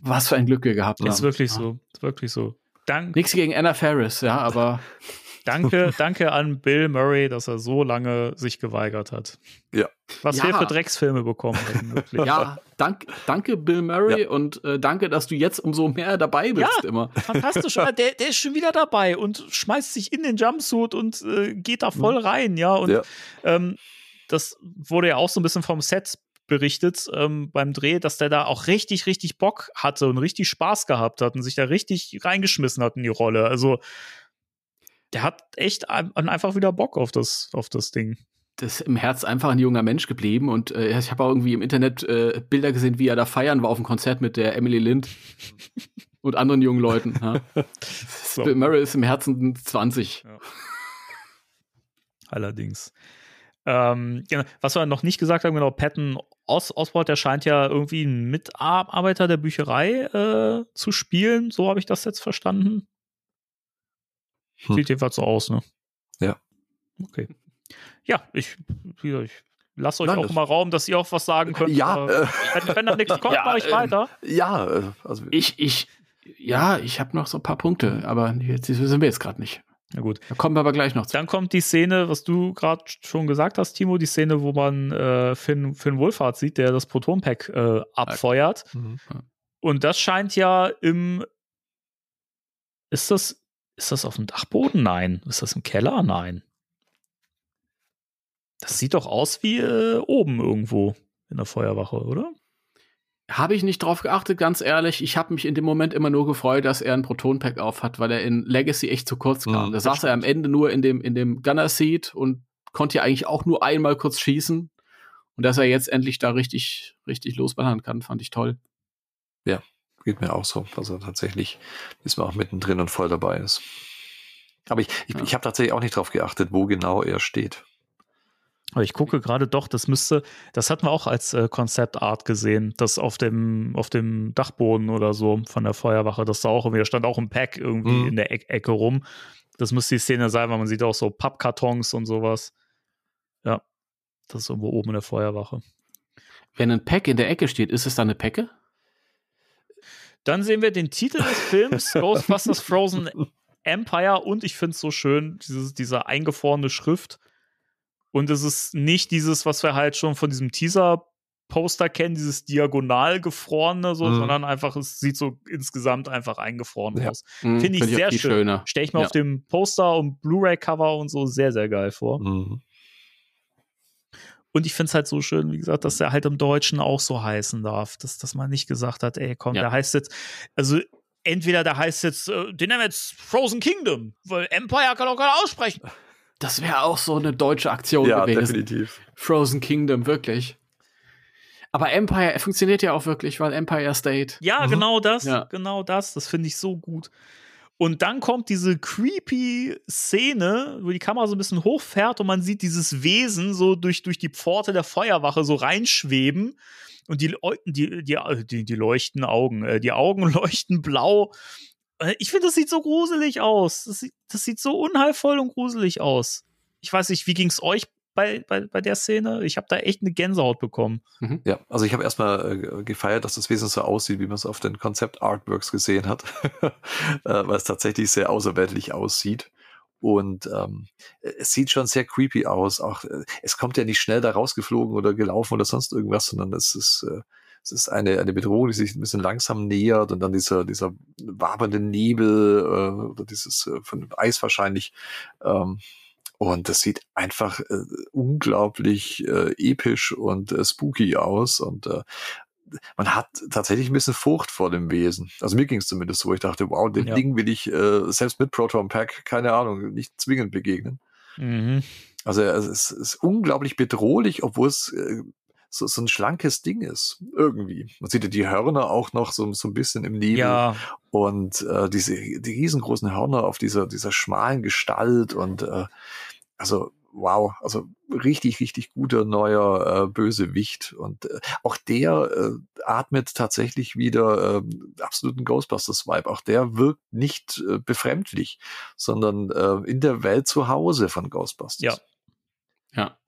was für ein Glück wir gehabt haben. Ist wirklich ja. so. Ist wirklich so. Dank, Nichts gegen Anna Ferris, ja, aber [LAUGHS] danke, [LAUGHS] danke an Bill Murray, dass er so lange sich geweigert hat. Ja. Was Ja. wir für Drecksfilme bekommen hätten, [LAUGHS] wirklich. ja, dank, danke Bill Murray und äh, danke, dass du jetzt umso mehr dabei bist Ja. immer. Fantastisch? [LAUGHS] Der, der ist schon wieder dabei und schmeißt sich in den Jumpsuit und äh, geht da voll rein, ja. Und Ja. ähm, das wurde ja auch so ein bisschen vom Set berichtet ähm, beim Dreh, dass der da auch richtig, richtig Bock hatte und richtig Spaß gehabt hat und sich da richtig reingeschmissen hat in die Rolle. Also der hat echt ein- einfach wieder Bock auf das, auf das Ding. das ist im Herz einfach ein junger Mensch geblieben und äh, ich habe auch irgendwie im Internet äh, Bilder gesehen, wie er da feiern war auf dem Konzert mit der Emily Lind [LAUGHS] und anderen jungen Leuten. Ja. [LAUGHS] So. Bill Murray ist im Herzen 20. Allerdings. Ähm, genau, was wir noch nicht gesagt haben, genau, Patton Os Oswald, der scheint ja irgendwie ein Mitarbeiter der Bücherei äh, zu spielen. So habe ich das jetzt verstanden. Hm. Sieht jedenfalls so aus, ne? Ja. Okay. Ja, ich, ich lasse euch Nein, auch mal Raum, dass ihr auch was sagen könnt. Ja, aber äh, wenn, wenn da nichts [LAUGHS] kommt, Ja, mache ich ähm, weiter. ja, äh, also Ich, ich, ja, ich habe noch so ein paar Punkte, aber jetzt sind wir jetzt gerade nicht. Na gut. Da kommen wir aber gleich noch zu. Dann kommt die Szene, was du gerade schon gesagt hast, Timo, die Szene, wo man äh, Finn, Finn Wohlfahrt sieht, der das Protonpack äh, abfeuert. mhm. Und das scheint ja im. Ist das, ist das auf dem Dachboden? Nein. Ist das im Keller? Nein. Das sieht doch aus wie äh, oben irgendwo in der Feuerwache, oder? Habe ich nicht drauf geachtet, ganz ehrlich. Ich habe mich in dem Moment immer nur gefreut, dass er ein Proton-Pack auf hat, weil er in Legacy echt zu kurz kam. Mhm, da das saß er am Ende nur in dem, in dem Gunner-Seat und konnte ja eigentlich auch nur einmal kurz schießen. Und dass er jetzt endlich da richtig, richtig losballern kann, fand ich toll. Geht mir auch so. Also tatsächlich ist man auch mittendrin und voll dabei ist. Aber ich, ich, Ja. ich habe tatsächlich auch nicht drauf geachtet, wo genau er steht. Aber ich gucke gerade doch, das müsste, das hatten wir auch als äh, Konzeptart gesehen, das auf dem, auf dem Dachboden oder so von der Feuerwache, das da auch irgendwie, da stand auch ein Pack irgendwie Mhm. in der Eck Ecke rum. Das müsste die Szene sein, weil man sieht auch so Pappkartons und sowas. Ja, das ist irgendwo oben in der Feuerwache. Wenn ein Pack in der Ecke steht, ist es dann eine Pecke? Dann sehen wir den Titel des [LAUGHS] Films, Ghostbusters Frozen Empire und ich finde es so schön, dieses, diese eingefrorene Schrift. Und es ist nicht dieses, was wir halt schon von diesem Teaser-Poster kennen, dieses diagonal gefrorene, so, Mhm. sondern einfach, es sieht so insgesamt einfach eingefroren Ja. aus. Hm, Finde ich find sehr viel schön. Stelle ich mir Ja. auf dem Poster und Blu-ray-Cover und so sehr, sehr geil vor. Mhm. Und ich finde es halt so schön, wie gesagt, dass er halt im Deutschen auch so heißen darf. Dass, dass man nicht gesagt hat, ey, komm, Ja. der heißt jetzt, also entweder der heißt jetzt, äh, den nennen wir jetzt Frozen Kingdom, weil Empire kann auch keiner aussprechen. Das wäre auch so eine deutsche Aktion Ja, gewesen. definitiv. Frozen Kingdom, wirklich. Aber Empire funktioniert ja auch wirklich, weil Empire State. Ja, Mhm. genau das, Ja. genau das. Das finde ich so gut. Und dann kommt diese creepy Szene, wo die Kamera so ein bisschen hochfährt und man sieht dieses Wesen so durch, durch die Pforte der Feuerwache so reinschweben. Und die, die, die, die, die leuchten Augen, äh, die Augen [LAUGHS] leuchten blau. Äh, Ich finde, das sieht so gruselig aus. Das sieht, das sieht so unheilvoll und gruselig aus. Ich weiß nicht, wie ging es euch bei, bei, bei der Szene? Ich habe da echt eine Gänsehaut bekommen. Ja, also ich habe erstmal äh, gefeiert, dass das Wesen so aussieht, wie man es auf den Konzept-Artworks gesehen hat, [LAUGHS] äh, weil es tatsächlich sehr außerweltlich aussieht. Und ähm, es sieht schon sehr creepy aus. Auch äh, es kommt ja nicht schnell da rausgeflogen oder gelaufen oder sonst irgendwas, sondern es ist äh, es ist eine eine Bedrohung, die sich ein bisschen langsam nähert und dann dieser dieser wabernde Nebel äh, oder dieses äh, von Eis wahrscheinlich. Ähm, und das sieht einfach äh, unglaublich äh, episch und äh, spooky aus. Und äh, man hat tatsächlich ein bisschen Furcht vor dem Wesen. Also mir ging es zumindest so. Ich dachte, wow, dem Ja. Ding will ich äh, selbst mit Proton Pack, keine Ahnung, nicht zwingend begegnen. Mhm. Also es ist, ist unglaublich bedrohlich, obwohl es äh, so, so ein schlankes Ding ist. Irgendwie. Man sieht ja die Hörner auch noch so, so ein bisschen im Nebel. Ja, Und äh, diese die riesengroßen Hörner auf dieser, dieser schmalen Gestalt und äh, also wow, also richtig, richtig guter neuer äh, Bösewicht. Und äh, auch der äh, atmet tatsächlich wieder äh, absoluten Ghostbusters-Vibe. Auch der wirkt nicht äh, befremdlich, sondern äh, in der Welt zu Hause von Ghostbusters. Ja. Ja.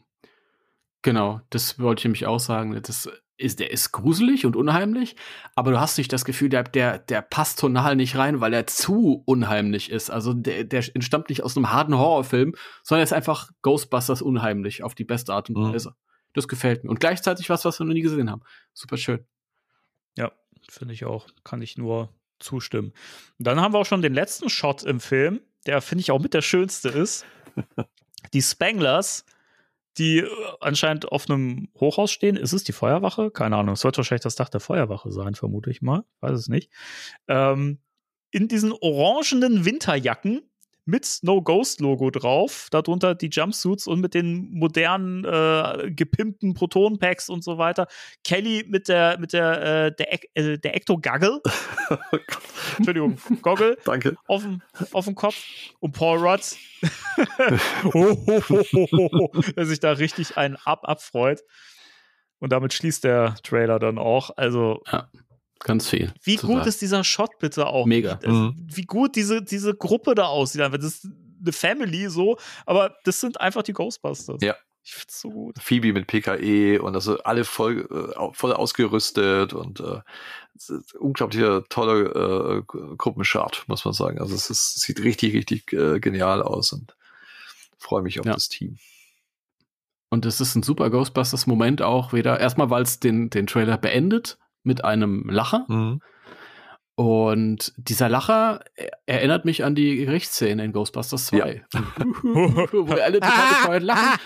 Genau, das wollte ich nämlich auch sagen. Das ist, der ist gruselig und unheimlich, aber du hast nicht das Gefühl, der, der, der passt tonal nicht rein, weil er zu unheimlich ist. Also der, der entstammt nicht aus einem harten Horrorfilm, sondern er ist einfach Ghostbusters unheimlich auf die beste Art und Mhm. Weise. Das gefällt mir. Und gleichzeitig was, was wir noch nie gesehen haben. Super schön. Ja, finde ich auch. Kann ich nur zustimmen. Dann haben wir auch schon den letzten Shot im Film, der finde ich auch mit der schönste ist. [LAUGHS] Die Spanglers, die äh, anscheinend auf einem Hochhaus stehen. Ist es die Feuerwache? Keine Ahnung. Es wird wahrscheinlich das Dach der Feuerwache sein, vermute ich mal. Weiß es nicht. Ähm, in diesen orangenen Winterjacken mit No Ghost Logo drauf, darunter die Jumpsuits und mit den modernen äh, gepimpten Proton Packs und so weiter. Kelly mit der mit der äh, der, äh, der Ecto Gaggle, [LAUGHS] Entschuldigung, Goggle Danke. auf dem auf dem Kopf und Paul Rudd, [LAUGHS] der sich da richtig einen ab abfreut. Und damit schließt der Trailer dann auch. Also Ganz viel. wie zu gut sagen. ist dieser Shot bitte auch? Mega. Das, Mhm. Wie gut diese, diese Gruppe da aussieht. Das ist eine Family so, aber das sind einfach die Ghostbusters. Ja. Ich find's so gut. Phoebe mit PKE und also alle voll, äh, voll ausgerüstet und äh, unglaublicher toller äh, Gruppenchart, muss man sagen. Also es ist, sieht richtig, richtig äh, genial aus und freue mich auf Ja. das Team. Und es ist ein super Ghostbusters-Moment auch wieder. Erstmal, weil es den, den Trailer beendet mit einem Lacher. Mhm. Und dieser Lacher er- erinnert mich an die Gerichtsszene in Ghostbusters 2. [LAUGHS] Wo wir alle total bescheuert lachen.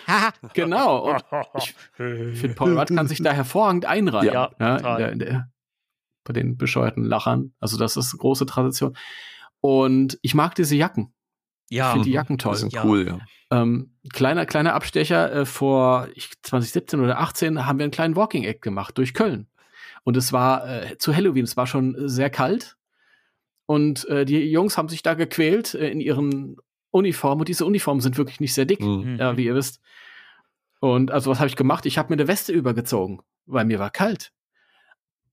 Genau. Und ich [LAUGHS] finde, Paul Rudd kann sich da hervorragend einreihen. Ja, Ja, in der, in der, bei den bescheuerten Lachern. Also das ist große Tradition. Und ich mag diese Jacken. Ja, Ich finde die Jacken toll. Die sind Ja. cool, ja. Ähm, kleiner, kleiner Abstecher, äh, vor ich, 2017 oder 18 haben wir einen kleinen Walking Act gemacht durch Köln. Und es war äh, zu Halloween, es war schon sehr kalt. Und äh, die Jungs haben sich da gequält äh, in ihren Uniformen. Und diese Uniformen sind wirklich nicht sehr dick, Mhm. ja, wie ihr wisst. Und also was habe ich gemacht? Ich habe mir eine Weste übergezogen, weil mir war kalt.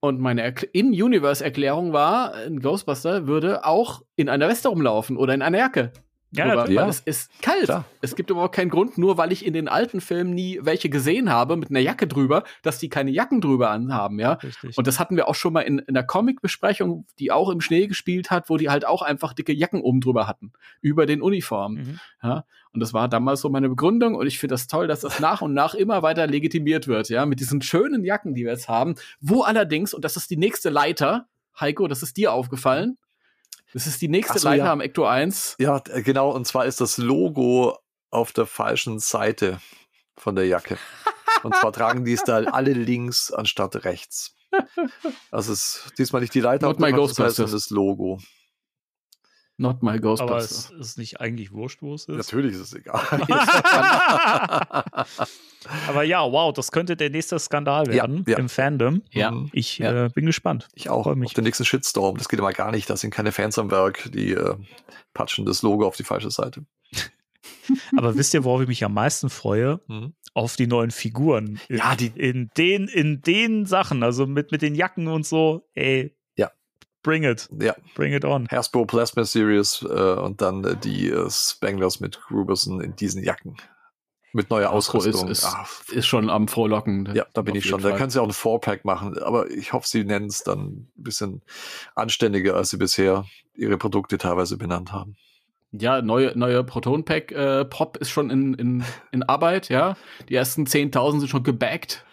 Und meine Erkl- In-Universe-Erklärung war, ein Ghostbuster würde auch in einer Weste rumlaufen oder in einer Jacke. Ja, weil Ja. es ist kalt. Klar. Es gibt überhaupt keinen Grund, nur weil ich in den alten Filmen nie welche gesehen habe mit einer Jacke drüber, dass die keine Jacken drüber anhaben, ja. Richtig. Und das hatten wir auch schon mal in, in der Comic-Besprechung, die auch im Schnee gespielt hat, wo die halt auch einfach dicke Jacken oben drüber hatten. Über den Uniformen. Mhm. Ja. Und das war damals so meine Begründung. Und ich finde das toll, dass das nach und nach immer weiter legitimiert wird, ja. Mit diesen schönen Jacken, die wir jetzt haben. Wo allerdings, und das ist die nächste Leiter, Heiko, das ist dir aufgefallen. Das ist die nächste so, Leiter ja. am Ecto 1. Ja, d- genau. Und zwar ist das Logo auf der falschen Seite von der Jacke. Und zwar [LAUGHS] tragen die es da alle links anstatt rechts. Also es ist diesmal nicht die Leiter Not auf der my falschen Seite, Ghostbusters. sondern das Logo. Not my Aber Ghostbusters. es ist nicht eigentlich wurscht, wo es ist. Natürlich ist es egal. [LAUGHS] Aber ja, wow, das könnte der nächste Skandal Ja, werden ja. im Fandom. Ja. Mhm. Ich Ja. äh, bin gespannt. Ich auch. Freu mich. Auf den nächsten Shitstorm. Das geht immer gar nicht. Da sind keine Fans am Werk, die äh, patschen das Logo auf die falsche Seite. [LAUGHS] Aber wisst ihr, worauf ich mich am meisten freue? Mhm. Auf die neuen Figuren. In, Ja, die- in den, in den Sachen, also mit, mit den Jacken und so, ey. Bring it. Ja, Bring it on. Hasbro Plasma Series äh, und dann äh, die äh, Spanglers mit Gruberson in diesen Jacken. Mit neuer Ausrüstung. Ist, ist, Ah, ist schon am Frohlocken. Ja, da bin ich schon. Da Fall. können sie auch ein Four-Pack machen. Aber ich hoffe, sie nennen es dann ein bisschen anständiger, als sie bisher ihre Produkte teilweise benannt haben. Ja, neue, neue Proton Pack äh, Pop ist schon in, in, in Arbeit, ja. Die ersten 10.000 sind schon gebackt.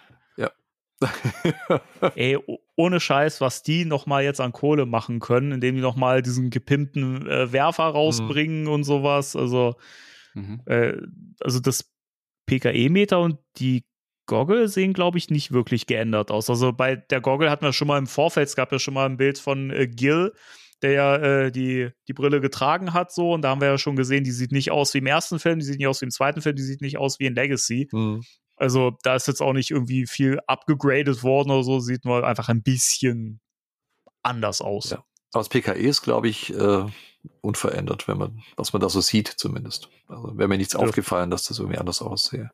[LAUGHS] Ey, ohne Scheiß, was die noch mal jetzt an Kohle machen können, indem die noch mal diesen gepimpten äh, Werfer rausbringen und sowas. Also, Mhm. äh, also das PKE-Meter und die Goggle sehen, glaube ich, nicht wirklich geändert aus. Also bei der Goggle hatten wir schon mal im Vorfeld, es gab ja schon mal ein Bild von äh, Gil, der ja äh, die, die Brille getragen hat, so, und da haben wir ja schon gesehen, die sieht nicht aus wie im ersten Film, die sieht nicht aus wie im zweiten Film, die sieht nicht aus wie in Legacy. Hm. Also da ist jetzt auch nicht irgendwie viel abgegradet worden oder so, sieht nur einfach ein bisschen anders aus. Ja. Aber das PKE ist, glaube ich, äh, unverändert, wenn man, was man da so sieht, zumindest. Also wäre mir nichts Ja. aufgefallen, dass das irgendwie anders aussehe.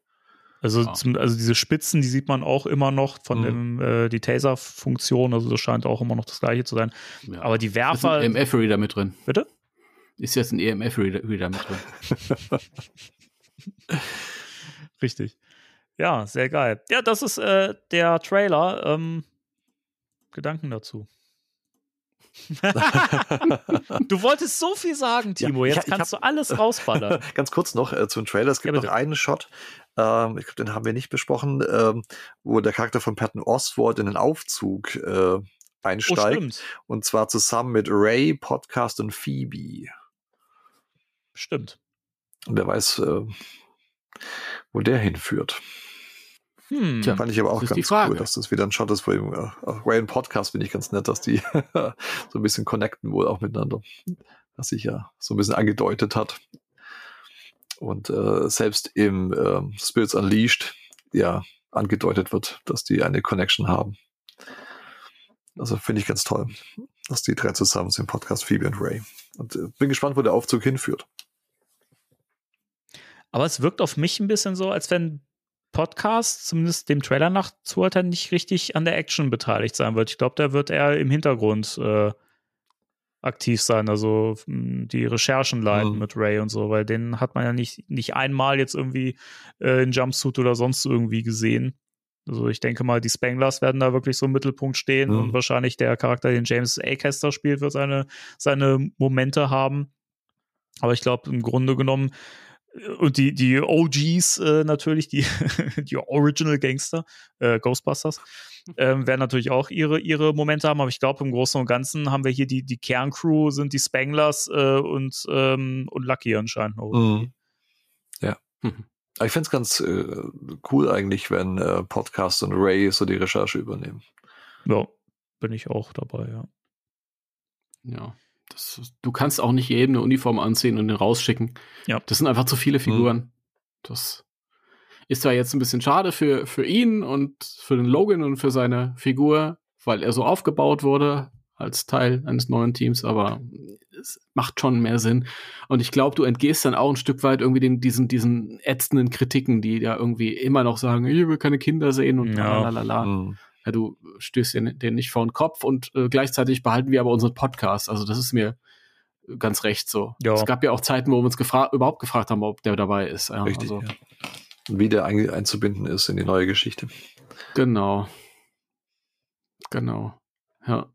Also, Ja. zum, also diese Spitzen, die sieht man auch immer noch von Mhm. dem, äh, die Taser-Funktion, also das scheint auch immer noch das gleiche zu sein. Ja. Aber die ist Werfer. ein EMF-Reader mit drin. Bitte? Ist jetzt ein EMF-Reader Reader mit drin. [LAUGHS] Richtig. Ja, sehr geil. Ja, das ist äh, der Trailer. Ähm, Gedanken dazu. [LAUGHS] Du wolltest so viel sagen, Timo. Ja, ich- Jetzt ich kannst hab- du alles rausballern. [LAUGHS] Ganz kurz noch äh, zum Trailer. Es gibt Ja, noch einen Shot, ähm, ich glaube, den haben wir nicht besprochen, ähm, wo der Charakter von Patton Oswald in den Aufzug äh, Oh, einsteigt. stimmt. und zwar zusammen mit Ray, Podcast und Phoebe. Stimmt. Und wer weiß, äh, wo der hinführt. Hm. Tja. Fand ich aber auch ganz cool, dass das wieder ein Shot ist, wo eben, äh, auch Ray und Podcast finde ich ganz nett, dass die [LAUGHS] so ein bisschen connecten wohl auch miteinander. Was sich ja so ein bisschen angedeutet hat. Und äh, selbst im ähm, Spirits Unleashed ja angedeutet wird, dass die eine Connection haben. Also finde ich ganz toll, dass die drei zusammen sind, Podcast, Phoebe und Ray. Und äh, bin gespannt, wo der Aufzug hinführt. Aber es wirkt auf mich ein bisschen so, als wenn Podcast, zumindest dem Trailer nach zu urteilen, nicht richtig an der Action beteiligt sein wird. Ich glaube, der wird eher im Hintergrund äh, aktiv sein, also mh, die Recherchen leiten Mhm. mit Ray und so, weil den hat man ja nicht, nicht einmal jetzt irgendwie äh, in Jumpsuit oder sonst irgendwie gesehen. Also ich denke mal, die Spanglers werden da wirklich so im Mittelpunkt stehen Mhm. und wahrscheinlich der Charakter, den James Acaster spielt, wird seine, seine Momente haben. Aber ich glaube, im Grunde genommen, und die, die OGs äh, natürlich, die, [LAUGHS] die Original Gangster, äh, Ghostbusters, ähm, werden natürlich auch ihre, ihre Momente haben, aber ich glaube, im Großen und Ganzen haben wir hier die, die Kerncrew, sind die Spanglers äh, und, ähm, und Lucky anscheinend noch. Mhm. Ja. Mhm. Aber ich finde es ganz äh, cool eigentlich, wenn äh, Podcast und Ray so die Recherche übernehmen. Ja. bin ich auch dabei, ja. Ja. Das, du kannst auch nicht jedem eine Uniform anziehen und den rausschicken. Ja. Das sind einfach zu viele Figuren. Das ist zwar jetzt ein bisschen schade für, für ihn und für den Logan und für seine Figur, weil er so aufgebaut wurde als Teil eines neuen Teams, aber es macht schon mehr Sinn. Und ich glaube, du entgehst dann auch ein Stück weit irgendwie den, diesen, diesen ätzenden Kritiken, die ja irgendwie immer noch sagen, ich will keine Kinder sehen und Ja. lalala. Mhm. Ja, du stößt den, den nicht vor den Kopf und äh, gleichzeitig behalten wir aber unseren Podcast. Also das ist mir ganz recht so. Ja. Es gab ja auch Zeiten, wo wir uns gefra überhaupt gefragt haben, ob der dabei ist. Ja, Richtig. Also, ja. Wie der ein einzubinden ist in die neue Geschichte. Genau. Genau. Ja.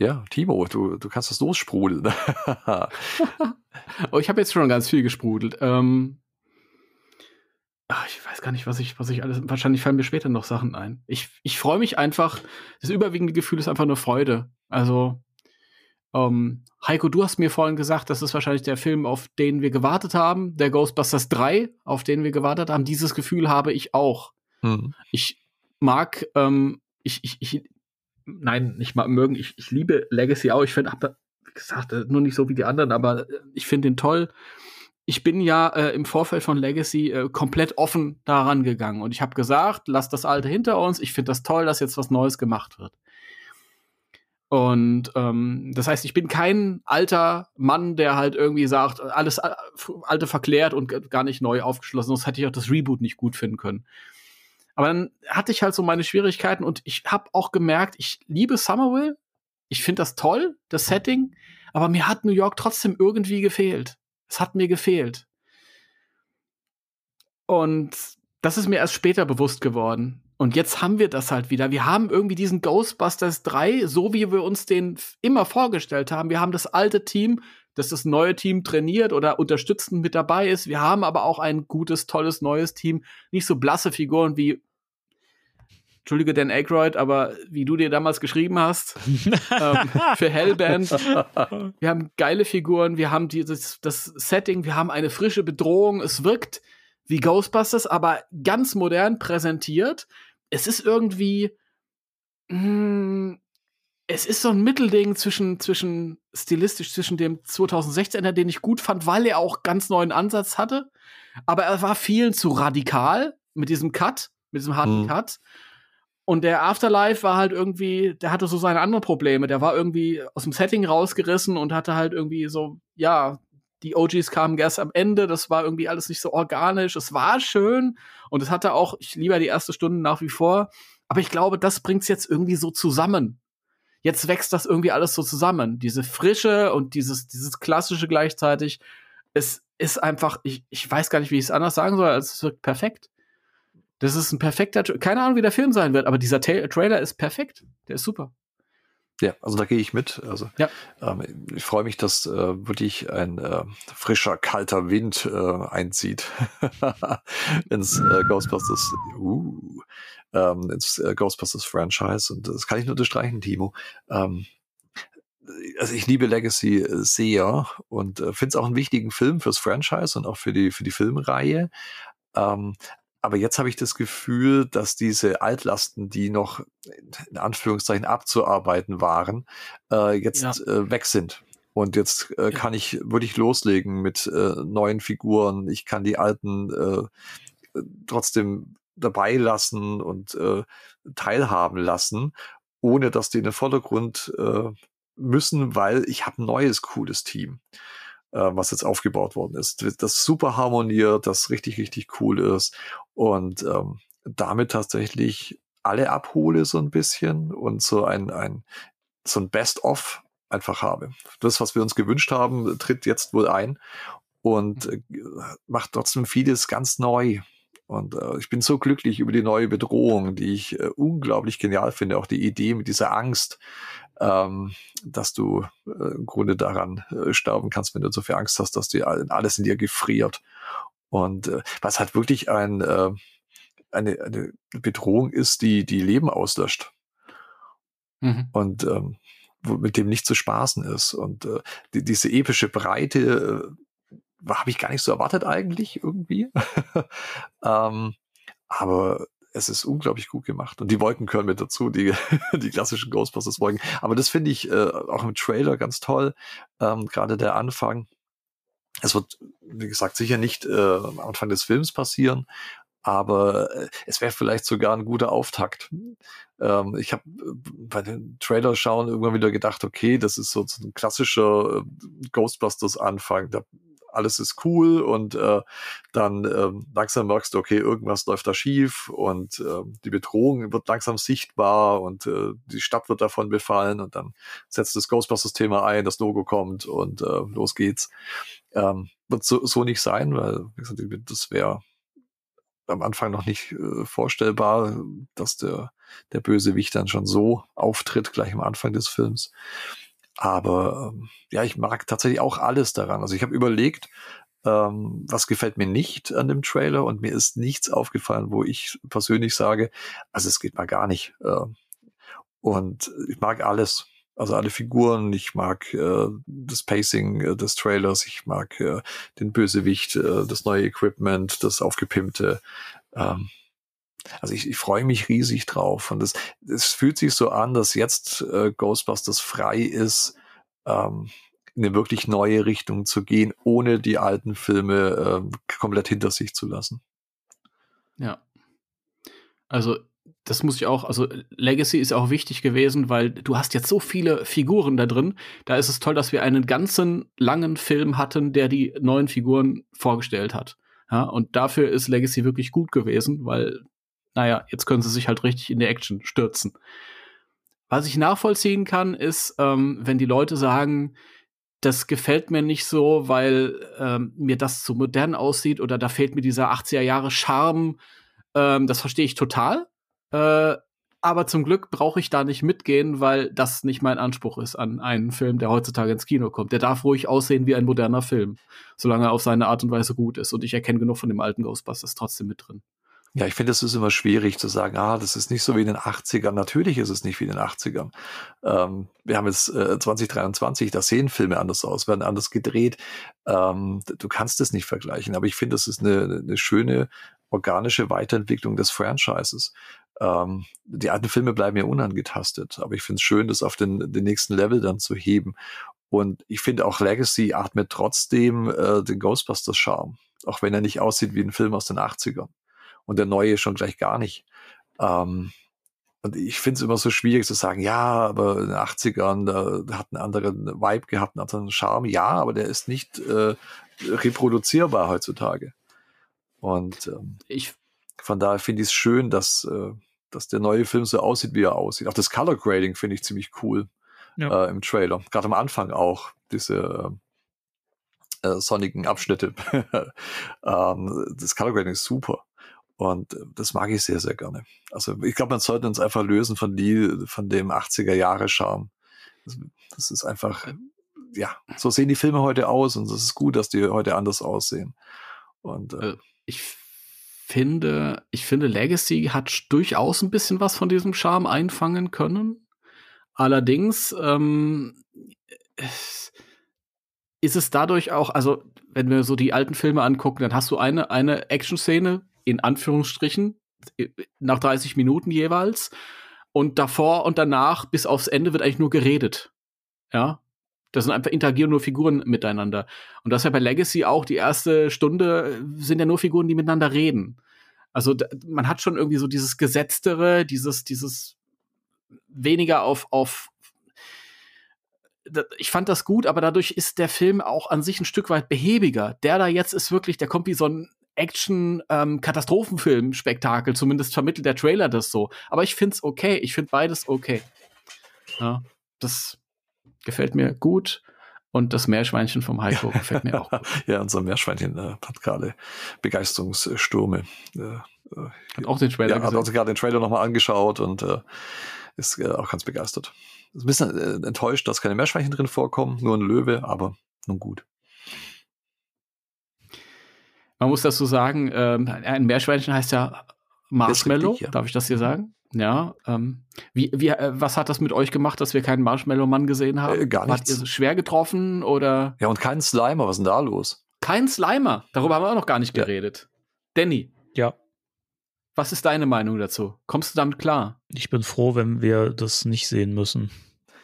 Ja, Timo, du, du kannst das lossprudeln. [LAUGHS] Oh, ich habe jetzt schon ganz viel gesprudelt. Ähm, ach, ich weiß gar nicht, was ich, was ich alles. Wahrscheinlich fallen mir später noch Sachen ein. Ich, ich freue mich einfach. Das überwiegende Gefühl ist einfach nur Freude. Also, ähm, Heiko, du hast mir vorhin gesagt, das ist wahrscheinlich der Film, auf den wir gewartet haben, der Ghostbusters 3, auf den wir gewartet haben. Dieses Gefühl habe ich auch. Hm. Ich mag, ähm, ich, ich, ich, nein, nicht mal mögen, ich, ich liebe Legacy auch. Ich finde, wie gesagt, nur nicht so wie die anderen, aber äh, ich finde den toll. Ich bin ja äh, im Vorfeld von Legacy äh, komplett offen daran gegangen und ich habe gesagt, lass das Alte hinter uns. Ich finde das toll, dass jetzt was Neues gemacht wird. Und ähm, das heißt, ich bin kein alter Mann, der halt irgendwie sagt, alles äh, Alte verklärt und gar nicht neu aufgeschlossen. Sonst hätte ich auch das Reboot nicht gut finden können. Aber dann hatte ich halt so meine Schwierigkeiten und ich habe auch gemerkt, ich liebe Somerville. Ich finde das toll, das Setting. Aber mir hat New York trotzdem irgendwie gefehlt. Es hat mir gefehlt. Und das ist mir erst später bewusst geworden. Und jetzt haben wir das halt wieder. Wir haben irgendwie diesen Ghostbusters 3, so wie wir uns den immer vorgestellt haben. Wir haben das alte Team, das das neue Team trainiert oder unterstützend mit dabei ist. Wir haben aber auch ein gutes, tolles neues Team. Nicht so blasse Figuren wie, Entschuldige, Dan Aykroyd, aber wie du dir damals geschrieben hast, [LAUGHS] ähm, für Hellband. Wir haben geile Figuren, wir haben dieses, das Setting, wir haben eine frische Bedrohung. Es wirkt wie Ghostbusters, aber ganz modern präsentiert. Es ist irgendwie, mh, es ist so ein Mittelding zwischen, zwischen stilistisch zwischen dem 2016er, den ich gut fand, weil er auch ganz neuen Ansatz hatte. Aber er war vielen zu radikal mit diesem Cut, mit diesem harten Mhm. Cut. Und der Afterlife war halt irgendwie, der hatte so seine anderen Probleme. Der war irgendwie aus dem Setting rausgerissen und hatte halt irgendwie so, ja, die OGs kamen erst am Ende, das war irgendwie alles nicht so organisch. Es war schön und es hatte auch, ich liebe die erste Stunde nach wie vor, aber ich glaube, das bringt's jetzt irgendwie so zusammen. Jetzt wächst das irgendwie alles so zusammen. Diese Frische und dieses, dieses Klassische gleichzeitig. Es ist einfach, ich, ich weiß gar nicht, wie ich es anders sagen soll, als es wirkt perfekt. Das ist ein perfekter, keine Ahnung, wie der Film sein wird, aber dieser Ta Trailer ist perfekt. Der ist super. Ja, also da gehe ich mit. Also Ja. ähm, ich freue mich, dass äh, wirklich ein äh, frischer, kalter Wind äh, einzieht [LAUGHS] ins äh, Ghostbusters, uh, ähm, ins äh, Ghostbusters Franchise. Und das kann ich nur unterstreichen, Timo. Ähm, also ich liebe Legacy äh, sehr und äh, finde es auch einen wichtigen Film fürs Franchise und auch für die für die Filmreihe. Ähm, aber jetzt habe ich das Gefühl, dass diese Altlasten, die noch in Anführungszeichen abzuarbeiten waren, äh, jetzt Ja. äh, weg sind. Und jetzt äh, kann ich wirklich loslegen mit äh, neuen Figuren. Ich kann die alten äh, trotzdem dabei lassen und äh, teilhaben lassen, ohne dass die in den Vordergrund müssen, weil ich habe ein neues, cooles Team, was jetzt aufgebaut worden ist. Das super harmoniert, das richtig, richtig cool ist und ähm, damit tatsächlich alle abhole so ein bisschen und so ein, ein so ein Best-of einfach habe. Das, was wir uns gewünscht haben, tritt jetzt wohl ein und äh, macht trotzdem vieles ganz neu. Und äh, ich bin so glücklich über die neue Bedrohung, die ich äh, unglaublich genial finde. Auch die Idee mit dieser Angst, ähm, dass du äh, im Grunde daran äh, sterben kannst, wenn du so viel Angst hast, dass dir all- alles in dir gefriert. Und äh, was halt wirklich ein, äh, eine, eine Bedrohung ist, die die Leben auslöscht Mhm. und ähm, mit dem nicht zu spaßen ist. Und äh, die, diese epische Breite äh, habe ich gar nicht so erwartet eigentlich irgendwie. [LAUGHS] ähm, aber es ist unglaublich gut gemacht. Und die Wolken gehören mit dazu, die, [LAUGHS] die klassischen Ghostbusters-Wolken. Aber das finde ich äh, auch im Trailer ganz toll. Ähm, Gerade der Anfang. Es wird, wie gesagt, sicher nicht äh, am Anfang des Films passieren, aber äh, es wäre vielleicht sogar ein guter Auftakt. Ähm, ich habe äh, bei den Trailer schauen irgendwann wieder gedacht, okay, das ist so, so ein klassischer äh, Ghostbusters-Anfang. Da alles ist cool und äh, dann ähm, langsam merkst du, okay, irgendwas läuft da schief und äh, die Bedrohung wird langsam sichtbar und äh, die Stadt wird davon befallen und dann setzt das Ghostbusters-Thema ein, das Logo kommt und äh, los geht's. Ähm, wird so, so nicht sein, weil wie gesagt, das wäre am Anfang noch nicht äh, vorstellbar, dass der, der Bösewicht dann schon so auftritt, gleich am Anfang des Films. Aber ähm, ja, ich mag tatsächlich auch alles daran. Also ich habe überlegt, ähm, was gefällt mir nicht an dem Trailer und mir ist nichts aufgefallen, wo ich persönlich sage, also es geht mal gar nicht. Äh, und ich mag alles. Also alle Figuren, ich mag äh, das Pacing äh, des Trailers, ich mag äh, den Bösewicht, äh, das neue Equipment, das aufgepimpte. Ähm, also ich, ich freue mich riesig drauf. Und es, es fühlt sich so an, dass jetzt äh, Ghostbusters frei ist, ähm, in eine wirklich neue Richtung zu gehen, ohne die alten Filme äh, komplett hinter sich zu lassen. Ja. Also das muss ich auch, also Legacy ist auch wichtig gewesen, weil du hast jetzt so viele Figuren da drin. Da ist es toll, dass wir einen ganzen langen Film hatten, der die neuen Figuren vorgestellt hat. Ja, und dafür ist Legacy wirklich gut gewesen, weil naja, jetzt können sie sich halt richtig in die Action stürzen. Was ich nachvollziehen kann, ist, ähm, wenn die Leute sagen, das gefällt mir nicht so, weil ähm, mir das zu modern aussieht oder da fehlt mir dieser 80er Jahre Charme. Ähm, das verstehe ich total. Äh, aber zum Glück brauche ich da nicht mitgehen, weil das nicht mein Anspruch ist an einen Film, der heutzutage ins Kino kommt. Der darf ruhig aussehen wie ein moderner Film, solange er auf seine Art und Weise gut ist. Und ich erkenne genug von dem alten Ghostbusters trotzdem mit drin. Ja, ich finde, es ist immer schwierig zu sagen, ah, das ist nicht so wie in den 80ern. Natürlich ist es nicht wie in den 80ern. Ähm, wir haben jetzt äh, 2023, da sehen Filme anders aus, werden anders gedreht. Ähm, du kannst es nicht vergleichen, aber ich finde, es ist eine, eine schöne organische Weiterentwicklung des Franchises. Ähm, die alten Filme bleiben ja unangetastet, aber ich finde es schön, das auf den, den nächsten Level dann zu heben. Und ich finde auch Legacy atmet trotzdem äh, den Ghostbusters-Charme, auch wenn er nicht aussieht wie ein Film aus den 80ern und der neue schon gleich gar nicht. Ähm, und ich finde es immer so schwierig zu sagen, ja, aber in den 80ern, da, hat einen anderen Vibe gehabt, einen anderen Charme. Ja, aber der ist nicht äh, reproduzierbar heutzutage. Und ähm, ich von daher finde ich es schön, dass, äh, dass der neue Film so aussieht, wie er aussieht. Auch das Color Grading finde ich ziemlich cool ja. äh, im Trailer. Gerade am Anfang auch, diese äh, sonnigen Abschnitte. [LAUGHS] ähm, das Color Grading ist super. Und äh, das mag ich sehr, sehr gerne. Also ich glaube, man sollte uns einfach lösen von die, von dem 80er Jahre Charme. Das, das, ist einfach, ja, so sehen die Filme heute aus und es ist gut, dass die heute anders aussehen. Und äh, äh, ich finde, ich finde, Legacy hat durchaus ein bisschen was von diesem Charme einfangen können. Allerdings ähm, ist es dadurch auch, also wenn wir so die alten Filme angucken, dann hast du eine, eine Action-Szene, in Anführungsstrichen, nach 30 Minuten jeweils. Und davor und danach bis aufs Ende wird eigentlich nur geredet. Ja. Das sind einfach interagieren nur Figuren miteinander. Und das ist ja bei Legacy auch, die erste Stunde sind ja nur Figuren, die miteinander reden. Also man hat schon irgendwie so dieses Gesetztere, dieses, dieses weniger auf, auf ich fand das gut, aber dadurch ist der Film auch an sich ein Stück weit behäbiger. Der da jetzt ist wirklich, der kommt wie so ein Action-Katastrophenfilm-Spektakel. Ähm, Zumindest vermittelt der Trailer das so. Aber ich find's okay. Ich find beides okay. Ja, das gefällt mir gut. Und das Meerschweinchen vom Heiko [LAUGHS] gefällt mir auch gut. ja, unser Meerschweinchen äh, hat gerade Begeisterungsstürme. Äh, äh, hat auch den Trailer ja, gesehen. Hat gerade den Trailer nochmal angeschaut und äh, ist äh, auch ganz begeistert. Ist ein bisschen äh, enttäuscht, dass keine Meerschweinchen drin vorkommen, nur ein Löwe, aber nun gut. Man muss das so sagen, ähm, ein Meerschweinchen heißt ja Marshmallow, richtig, ja. darf ich das hier sagen? Ja. Ähm, wie, wie, äh, was hat das mit euch gemacht, dass wir keinen Marshmallow-Mann gesehen haben? Äh, gar nichts. Wart ihr schwer getroffen oder? Ja, und keinen Slimer, was ist denn da los? Kein Slimer, darüber haben wir auch noch gar nicht geredet. Danny. Ja. Was ist deine Meinung dazu? Kommst du damit klar? Ich bin froh, wenn wir das nicht sehen müssen.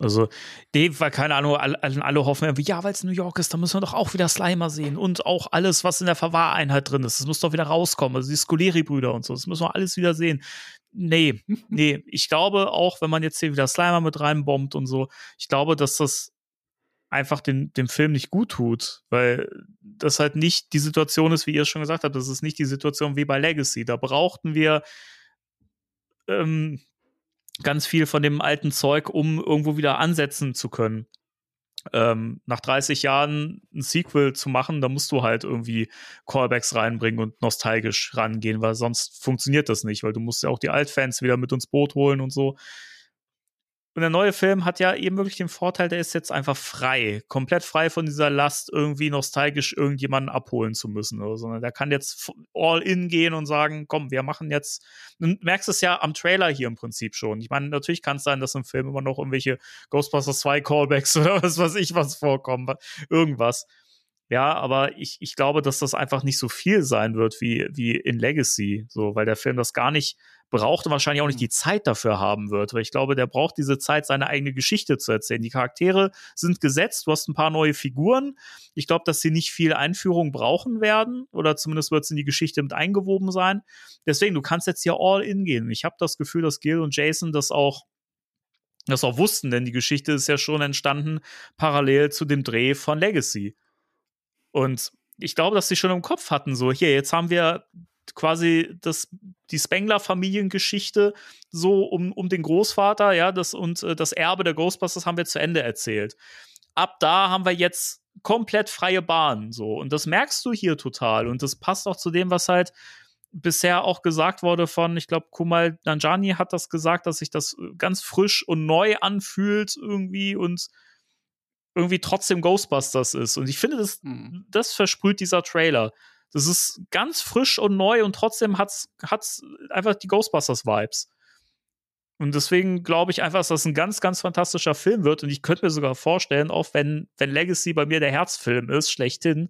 Also, nee, weil keine Ahnung, alle, alle hoffen irgendwie, ja, weil es New York ist, da müssen wir doch auch wieder Slimer sehen und auch alles, was in der Verwahreinheit drin ist. Das muss doch wieder rauskommen. Also die Scoleri-Brüder und so, das müssen wir alles wieder sehen. Nee, [LAUGHS] nee, ich glaube auch, wenn man jetzt hier wieder Slimer mit reinbombt und so, ich glaube, dass das einfach den, dem Film nicht gut tut, weil das halt nicht die Situation ist, wie ihr es schon gesagt habt, das ist nicht die Situation wie bei Legacy. Da brauchten wir ähm, ganz viel von dem alten Zeug, um irgendwo wieder ansetzen zu können. Ähm, nach 30 Jahren ein Sequel zu machen, da musst du halt irgendwie Callbacks reinbringen und nostalgisch rangehen, weil sonst funktioniert das nicht, weil du musst ja auch die Altfans wieder mit ins Boot holen und so. Und der neue Film hat ja eben wirklich den Vorteil, der ist jetzt einfach frei, komplett frei von dieser Last, irgendwie nostalgisch irgendjemanden abholen zu müssen oder so. sondern der kann jetzt all in gehen und sagen, komm, wir machen jetzt, du merkst es ja am Trailer hier im Prinzip schon. Ich meine, natürlich kann es sein, dass im Film immer noch irgendwelche Ghostbusters 2 Callbacks [LAUGHS] oder was weiß ich was vorkommen, irgendwas. Ja, aber ich, ich glaube, dass das einfach nicht so viel sein wird wie, wie in Legacy, so, weil der Film das gar nicht braucht und wahrscheinlich auch nicht die Zeit dafür haben wird, weil ich glaube, der braucht diese Zeit, seine eigene Geschichte zu erzählen. Die Charaktere sind gesetzt, du hast ein paar neue Figuren. Ich glaube, dass sie nicht viel Einführung brauchen werden oder zumindest wird es in die Geschichte mit eingewoben sein. Deswegen, du kannst jetzt hier all in gehen. Ich habe das Gefühl, dass Gil und Jason das auch das auch wussten, denn die Geschichte ist ja schon entstanden parallel zu dem Dreh von Legacy. Und ich glaube, dass sie schon im Kopf hatten, so, hier, jetzt haben wir quasi das, die Spengler-Familiengeschichte so um, um den Großvater, ja, das und äh, das Erbe der Ghostbusters haben wir zu Ende erzählt. Ab da haben wir jetzt komplett freie Bahn, so. Und das merkst du hier total. Und das passt auch zu dem, was halt bisher auch gesagt wurde von, ich glaube, Kumal Nanjani hat das gesagt, dass sich das ganz frisch und neu anfühlt irgendwie und irgendwie trotzdem Ghostbusters ist. Und ich finde, das, mhm. das versprüht dieser Trailer. Das ist ganz frisch und neu und trotzdem hat's, hat's einfach die Ghostbusters-Vibes. Und deswegen glaube ich einfach, dass das ein ganz, ganz fantastischer Film wird. Und ich könnte mir sogar vorstellen, auch wenn, wenn Legacy bei mir der Herzfilm ist, schlechthin,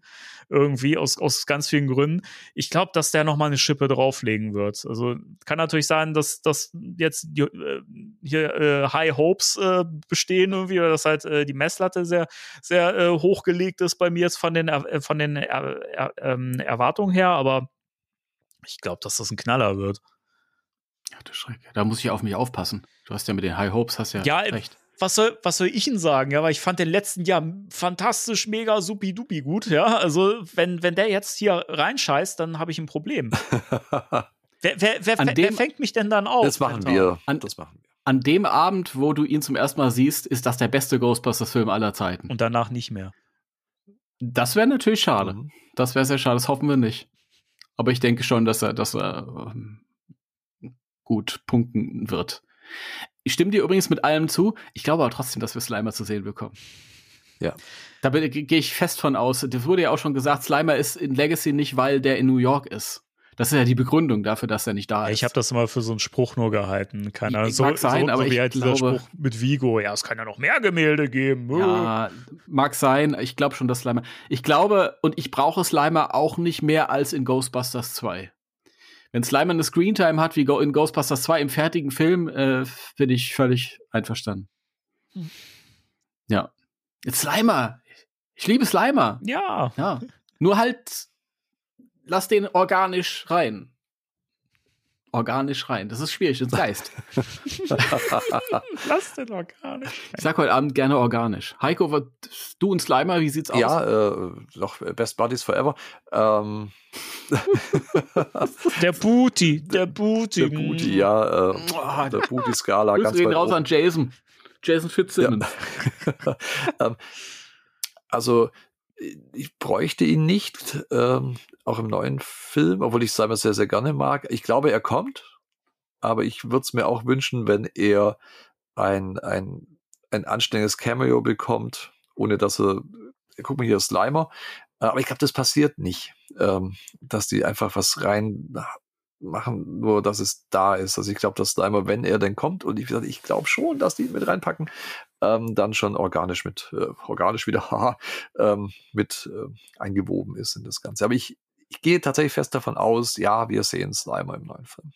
irgendwie aus, aus ganz vielen Gründen, ich glaube, dass der nochmal eine Schippe drauflegen wird. Also kann natürlich sein, dass, dass jetzt die, äh, hier äh, High Hopes äh, bestehen irgendwie, oder dass halt äh, die Messlatte sehr, sehr äh, hochgelegt ist bei mir jetzt von den, äh, von den ähm, Erwartungen her. Aber ich glaube, dass das ein Knaller wird. Ja, du Schreck. Da muss ich auf mich aufpassen. Du hast ja mit den High Hopes hast ja, ja recht. Was soll, was soll ich Ihnen sagen? Ja, weil ich fand den letzten Jahr fantastisch, mega, supi-dupi gut. Ja, also wenn, wenn der jetzt hier reinscheißt, dann habe ich ein Problem. [LAUGHS] wer, wer, wer, dem, wer, fängt mich denn dann auf? Das machen wir. An, das machen wir. An dem Abend, wo du ihn zum ersten Mal siehst, ist das der beste Ghostbusters-Film aller Zeiten. Und danach nicht mehr. Das wäre natürlich schade. Mhm. Das wäre sehr schade. Das hoffen wir nicht. Aber ich denke schon, dass er, dass er ähm, gut punkten wird. Ich stimme dir übrigens mit allem zu. Ich glaube aber trotzdem, dass wir Slimer zu sehen bekommen. Ja. Da gehe ich fest von aus. Das wurde ja auch schon gesagt, Slimer ist in Legacy nicht, weil der in New York ist. Das ist ja die Begründung dafür, dass er nicht da ist. Ich habe das immer für so einen Spruch nur gehalten. Keine Ahnung. So, mag sein, so, aber so wie halt glaube, Spruch mit Vigo. Ja, es kann ja noch mehr Gemälde geben. Ja, mag sein. Ich glaube schon, dass Slimer. Ich glaube und ich brauche Slimer auch nicht mehr als in Ghostbusters 2. Wenn Slimer eine Screentime hat wie in Ghostbusters 2 im fertigen Film, äh, bin ich völlig einverstanden. Hm. Ja. Slimer. Ich liebe Slimer. Ja. Ja. Nur halt, lass den organisch rein. Organisch rein. Das ist schwierig ins Geist. [LAUGHS] lass den organisch. Rein. Ich sag heute Abend gerne organisch. Heiko, du und Slimer, wie sieht's aus? Ja, äh, doch Best Buddies Forever. Ähm, [LAUGHS] der Booty, der Booty. Der Booty, ja. Äh, der Booty-Skala. ganz reden raus an Jason. Jason Fitzsimmons. Ja. [LAUGHS] ähm, also, ich bräuchte ihn nicht, ähm, auch im neuen Film, obwohl ich Simon sehr, sehr gerne mag. Ich glaube, er kommt, aber ich würde es mir auch wünschen, wenn er ein, ein, ein anständiges Cameo bekommt, ohne dass er, guck mal, hier Slimer, aber ich glaube, das passiert nicht, ähm, dass die einfach was rein machen, nur dass es da ist. Also ich glaube, dass da immer, wenn er denn kommt, und ich, ich glaube schon, dass die mit reinpacken, ähm, dann schon organisch mit, äh, organisch wieder, [LAUGHS] haha, ähm, mit äh, eingewoben ist in das Ganze. Aber ich, ich gehe tatsächlich fest davon aus, ja, wir sehen Slimer im neuen Film.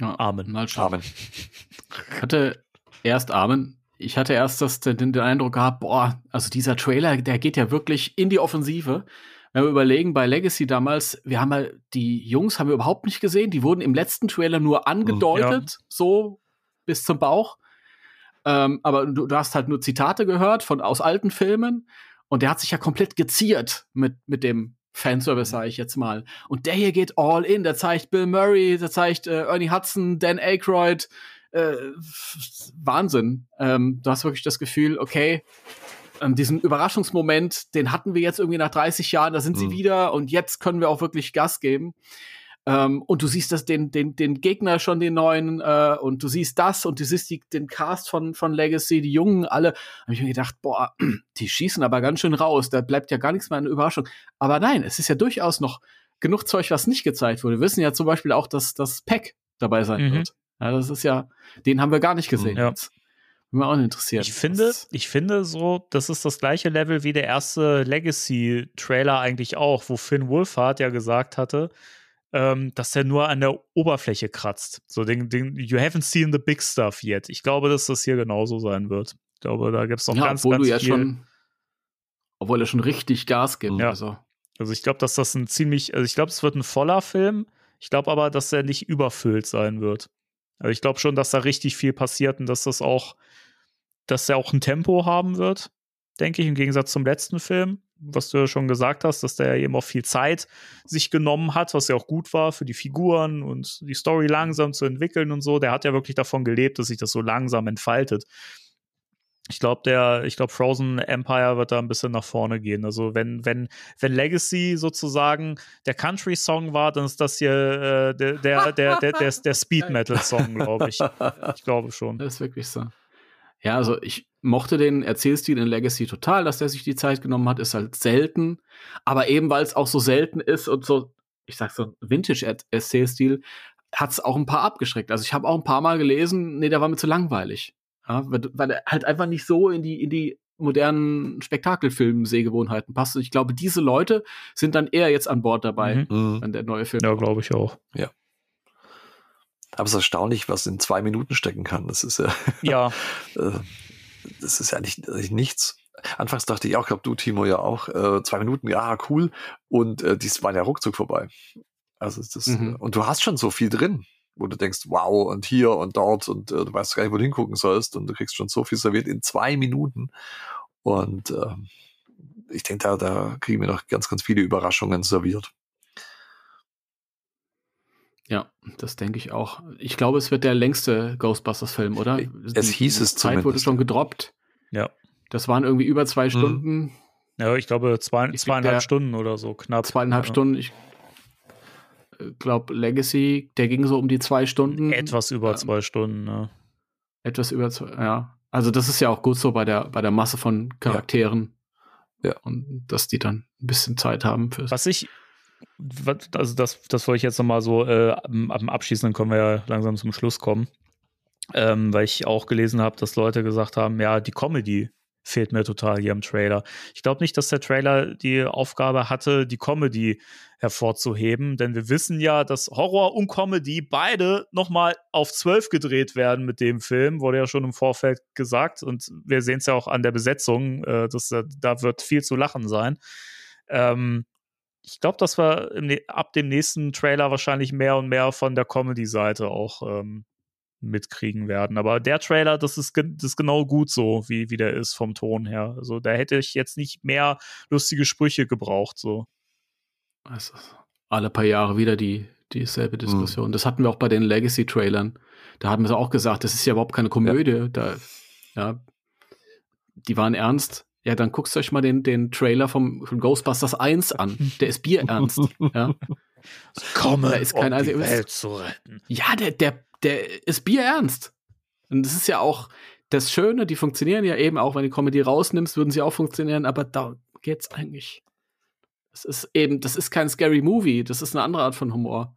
Ja, Amen. Mal schauen. Amen. Ich hatte erst Amen. Ich hatte erst das, den, den Eindruck gehabt, boah, also dieser Trailer, der geht ja wirklich in die Offensive. Wenn wir überlegen, bei Legacy damals, wir haben halt, die Jungs haben wir überhaupt nicht gesehen. Die wurden im letzten Trailer nur angedeutet, so bis zum Bauch. Ähm, aber du, du hast halt nur Zitate gehört von aus alten Filmen. Und der hat sich ja komplett geziert mit, mit dem Fanservice, sage ich jetzt mal. Und der hier geht all in. Der zeigt Bill Murray, der zeigt äh, Ernie Hudson, Dan Aykroyd. Äh, Wahnsinn. Ähm, du hast wirklich das Gefühl, okay, ähm, diesen Überraschungsmoment, den hatten wir jetzt irgendwie nach 30 Jahren, da sind sie Mhm. wieder und jetzt können wir auch wirklich Gas geben. Ähm, und du siehst das den, den, den Gegner schon, den neuen, äh, und du siehst das und du siehst die, den Cast von, von Legacy, die Jungen, alle. Habe ich mir gedacht, boah, [CLEARS THROAT] die schießen aber ganz schön raus. Da bleibt ja gar nichts mehr an Überraschung. Aber nein, es ist ja durchaus noch genug Zeug, was nicht gezeigt wurde. Wir wissen ja zum Beispiel auch, dass das Pack dabei sein Mhm. wird. Ja, das ist ja, den haben wir gar nicht gesehen. Ja. jetzt. Würde mich auch interessieren. Ich finde, ich finde so, das ist das gleiche Level wie der erste Legacy-Trailer eigentlich auch, wo Finn Wolfhard ja gesagt hatte, ähm, dass er nur an der Oberfläche kratzt. So den, den, you haven't seen the big stuff yet. Ich glaube, dass das hier genauso sein wird. Ich glaube, da gibt es noch ja, ganz, obwohl ganz du ja viel. schon, obwohl er schon richtig Gas gibt. Ja. Also. Also ich glaube, dass das ein ziemlich, also ich glaube, es wird ein voller Film. Ich glaube aber, dass er nicht überfüllt sein wird. Also ich glaube schon, dass da richtig viel passiert und dass das auch, dass er auch ein Tempo haben wird, denke ich, im Gegensatz zum letzten Film, was du ja schon gesagt hast, dass der eben auch viel Zeit sich genommen hat, was ja auch gut war für die Figuren und die Story langsam zu entwickeln und so. Der hat ja wirklich davon gelebt, dass sich das so langsam entfaltet. Ich glaube, der, ich glaube, Frozen Empire wird da ein bisschen nach vorne gehen. Also wenn, wenn, wenn Legacy sozusagen der Country-Song war, dann ist das hier äh, der, der, der, der, der, der [LAUGHS] Speed-Metal-Song, glaube ich. [LAUGHS] Ich glaube schon. Das ist wirklich so. Ja, also ich mochte den Erzählstil in Legacy total, dass der sich die Zeit genommen hat, ist halt selten. Aber eben weil es auch so selten ist und so, ich sag so, Vintage-Erzählstil, hat es auch ein paar abgeschreckt. Also ich habe auch ein paar Mal gelesen, nee, der war mir zu langweilig. Ja, weil, er halt einfach nicht so in die, in die modernen Spektakelfilm-Sehgewohnheiten passt. Und ich glaube, diese Leute sind dann eher jetzt an Bord dabei, Mhm. Wenn der neue Film Ja, glaube ich auch. Aber es ist erstaunlich, was in zwei Minuten stecken kann. Das ist ja, Ja, [LAUGHS] äh, das ist ja nicht, eigentlich nichts. Anfangs dachte ich auch, glaube du, Timo, ja auch, äh, zwei Minuten, ja, cool. Und äh, dies waren ja ruckzuck vorbei. Also das, Mhm. und du hast schon so viel drin, wo du denkst, wow, und hier und dort und äh, du weißt gar nicht, wo du hingucken sollst und du kriegst schon so viel serviert in zwei Minuten. Und äh, ich denke, da, da kriegen wir noch ganz, ganz viele Überraschungen serviert. Ja, das denke ich auch. Ich glaube, es wird der längste Ghostbusters-Film, oder? Es hieß es Die Zeit wurde schon gedroppt. ja. Das waren irgendwie über zwei Mhm. Stunden, Ja, ich glaube zwei, Ich zweieinhalb Stunden oder so, knapp. zweieinhalb ja. Stunden. Ich glaube, Legacy, der ging so um die zwei Stunden. Etwas über Ähm, zwei Stunden, ne? Etwas über zwei, ja. Also das ist ja auch gut so bei der, bei der Masse von Charakteren. Ja. Und dass die dann ein bisschen Zeit haben fürs. Was ich, also das, das wollte ich jetzt nochmal so äh, am, am Abschließen, dann können wir ja langsam zum Schluss kommen. Ähm, weil ich auch gelesen habe, dass Leute gesagt haben, ja, die Comedy fehlt mir total hier im Trailer. Ich glaube nicht, dass der Trailer die Aufgabe hatte, die Comedy hervorzuheben, denn wir wissen ja, dass Horror und Comedy beide nochmal auf zwölf gedreht werden mit dem Film, wurde ja schon im Vorfeld gesagt und wir sehen es ja auch an der Besetzung, äh, dass, da- da wird viel zu lachen sein. Ähm, ich glaube, dass wir im, ab dem nächsten Trailer wahrscheinlich mehr und mehr von der Comedy-Seite auch ähm, mitkriegen werden. Aber der Trailer, das ist, das ist genau gut so, wie, wie der ist vom Ton her. Also da hätte ich jetzt nicht mehr lustige Sprüche gebraucht. So. Also, alle paar Jahre wieder die, dieselbe Diskussion. Das hatten wir auch bei den Legacy-Trailern. Da haben wir auch gesagt, das ist ja überhaupt keine Komödie. Da, ja, die waren ernst. Ja, dann guckst du euch mal den, den Trailer vom, von Ghostbusters 1 an. Der ist bierernst. [LAUGHS] ja. Komme, Da ist kein um die Welt zu retten. ja, der, der, der ist bierernst. Und das ist ja auch das Schöne, die funktionieren ja eben auch, wenn du Comedy rausnimmst, würden sie auch funktionieren, aber da geht's eigentlich. Das ist eben, das ist kein Scary Movie, das ist eine andere Art von Humor.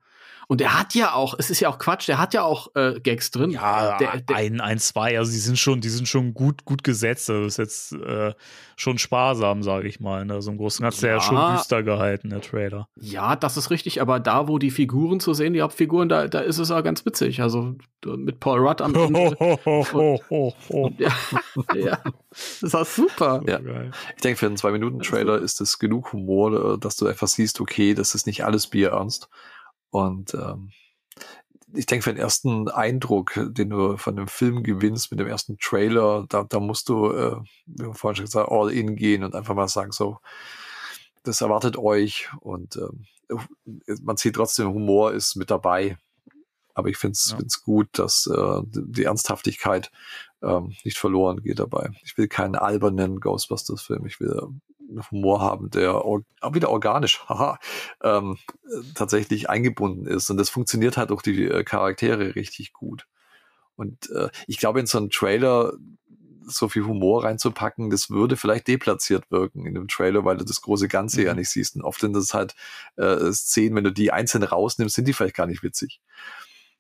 Und er hat ja auch, es ist ja auch Quatsch, der hat ja auch äh, Gags drin. Ja, der, der, ein, ein, zwei, also die sind schon, die sind schon gut, gut gesetzt. Das ist jetzt äh, schon sparsam, sage ich mal. Ne? So im Großen und Ganzen ja. ja schon düster gehalten, der Trailer. Ja, das ist richtig, aber da, wo die Figuren zu sehen, die Hauptfiguren, da, da ist es auch ganz witzig. Also mit Paul Rudd am [LAUGHS] Ende. und, [LAUGHS] ja, [LAUGHS] ja, das war super. Ja. Ich denke, für einen Zwei-Minuten-Trailer ist es genug Humor, äh, dass du einfach siehst, okay, das ist nicht alles Bier ernst. Und ähm, ich denke, für den ersten Eindruck, den du von dem Film gewinnst mit dem ersten Trailer, da, da musst du, äh, wie vorhin schon gesagt, all in gehen und einfach mal sagen, so, das erwartet euch und ähm, man sieht trotzdem, Humor ist mit dabei. Aber ich finde es ja. gut, dass äh, die Ernsthaftigkeit ähm, nicht verloren geht dabei. Ich will keinen albernen Ghostbusters-Film. Ich will Humor haben, der auch wieder organisch, [LAUGHS] haha, ähm, tatsächlich eingebunden ist. Und das funktioniert halt auch die äh, Charaktere richtig gut. Und äh, ich glaube, in so einen Trailer so viel Humor reinzupacken, das würde vielleicht deplatziert wirken in dem Trailer, weil du das große Ganze mhm. ja nicht siehst. Und oft sind das halt äh, Szenen, wenn du die einzeln rausnimmst, sind die vielleicht gar nicht witzig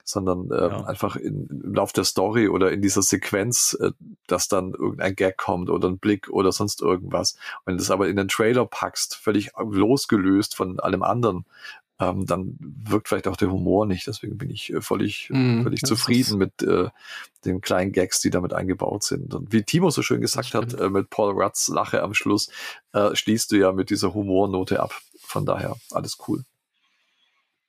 sondern ähm, ja. einfach in, im Lauf der Story oder in dieser Sequenz, äh, dass dann irgendein Gag kommt oder ein Blick oder sonst irgendwas. Wenn du das aber in den Trailer packst, völlig losgelöst von allem anderen, ähm, dann wirkt vielleicht auch der Humor nicht. Deswegen bin ich äh, völlig, mm, völlig zufrieden mit äh, den kleinen Gags, die damit eingebaut sind. Und wie Timo so schön gesagt hat, äh, mit Paul Rudds Lache am Schluss, äh, schließt du ja mit dieser Humornote ab. Von daher alles cool.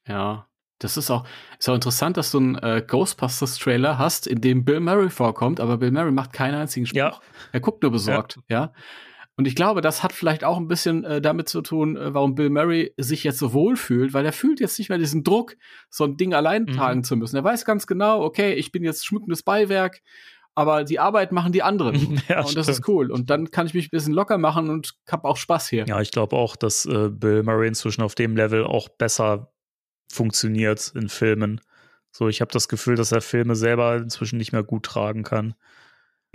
Ja, das ist auch, ist auch interessant, dass du einen äh, Ghostbusters-Trailer hast, in dem Bill Murray vorkommt, aber Bill Murray macht keinen einzigen Spruch. Ja. Er guckt nur besorgt, ja. ja. Und ich glaube, das hat vielleicht auch ein bisschen äh, damit zu tun, äh, warum Bill Murray sich jetzt so wohl fühlt, weil er fühlt jetzt nicht mehr diesen Druck, so ein Ding allein mhm. tragen zu müssen. Er weiß ganz genau, okay, ich bin jetzt schmückendes Beiwerk, aber die Arbeit machen die anderen. [LAUGHS] Ja, und das stimmt. ist cool. Und dann kann ich mich ein bisschen locker machen und hab auch Spaß hier. Ja, ich glaube auch, dass äh, Bill Murray inzwischen auf dem Level auch besser funktioniert in Filmen. So, ich habe das Gefühl, dass er Filme selber inzwischen nicht mehr gut tragen kann.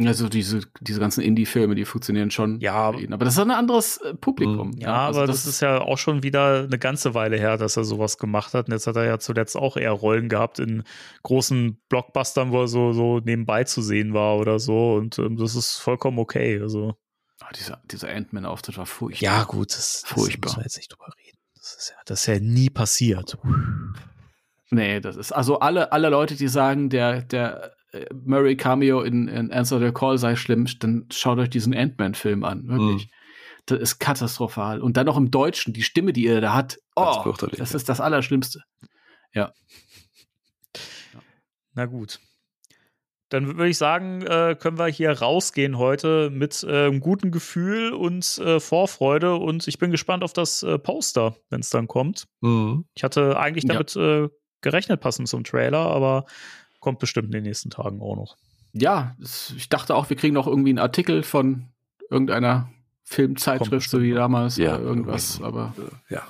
Also diese, diese ganzen Indie-Filme, die funktionieren schon. Ja, aber das ist ein anderes äh, Publikum. Ja, ja also aber das, das, ist ja auch schon wieder eine ganze Weile her, dass er sowas gemacht hat. Und jetzt hat er ja zuletzt auch eher Rollen gehabt in großen Blockbustern, wo er so, so nebenbei zu sehen war oder so. Und ähm, das ist vollkommen okay. Also. Oh, dieser, dieser Ant-Man-Auftritt war furchtbar. Ja, gut, das, furchtbar. das müssen wir jetzt nicht drüber reden. Das ist ja, das ist ja nie passiert. Nee, das ist also alle, alle Leute, die sagen, der, der äh, Murray Cameo in, in Answer the Call sei schlimm, dann schaut euch diesen Ant-Man-Film an, wirklich. Mhm. Das ist katastrophal. Und dann noch im Deutschen, die Stimme, die er da hat, oh, das ist das Allerschlimmste. Ja. Na gut dann würde ich sagen, äh, können wir hier rausgehen heute mit äh, einem guten Gefühl und äh, Vorfreude. Und ich bin gespannt auf das äh, Poster, wenn es dann kommt. Mhm. Ich hatte eigentlich damit ja. Äh, gerechnet, passend zum Trailer, aber kommt bestimmt in den nächsten Tagen auch noch. Ja, ich dachte auch, wir kriegen noch irgendwie einen Artikel von irgendeiner Filmzeitschrift, so wie damals ja, oder irgendwas, aber. Ja.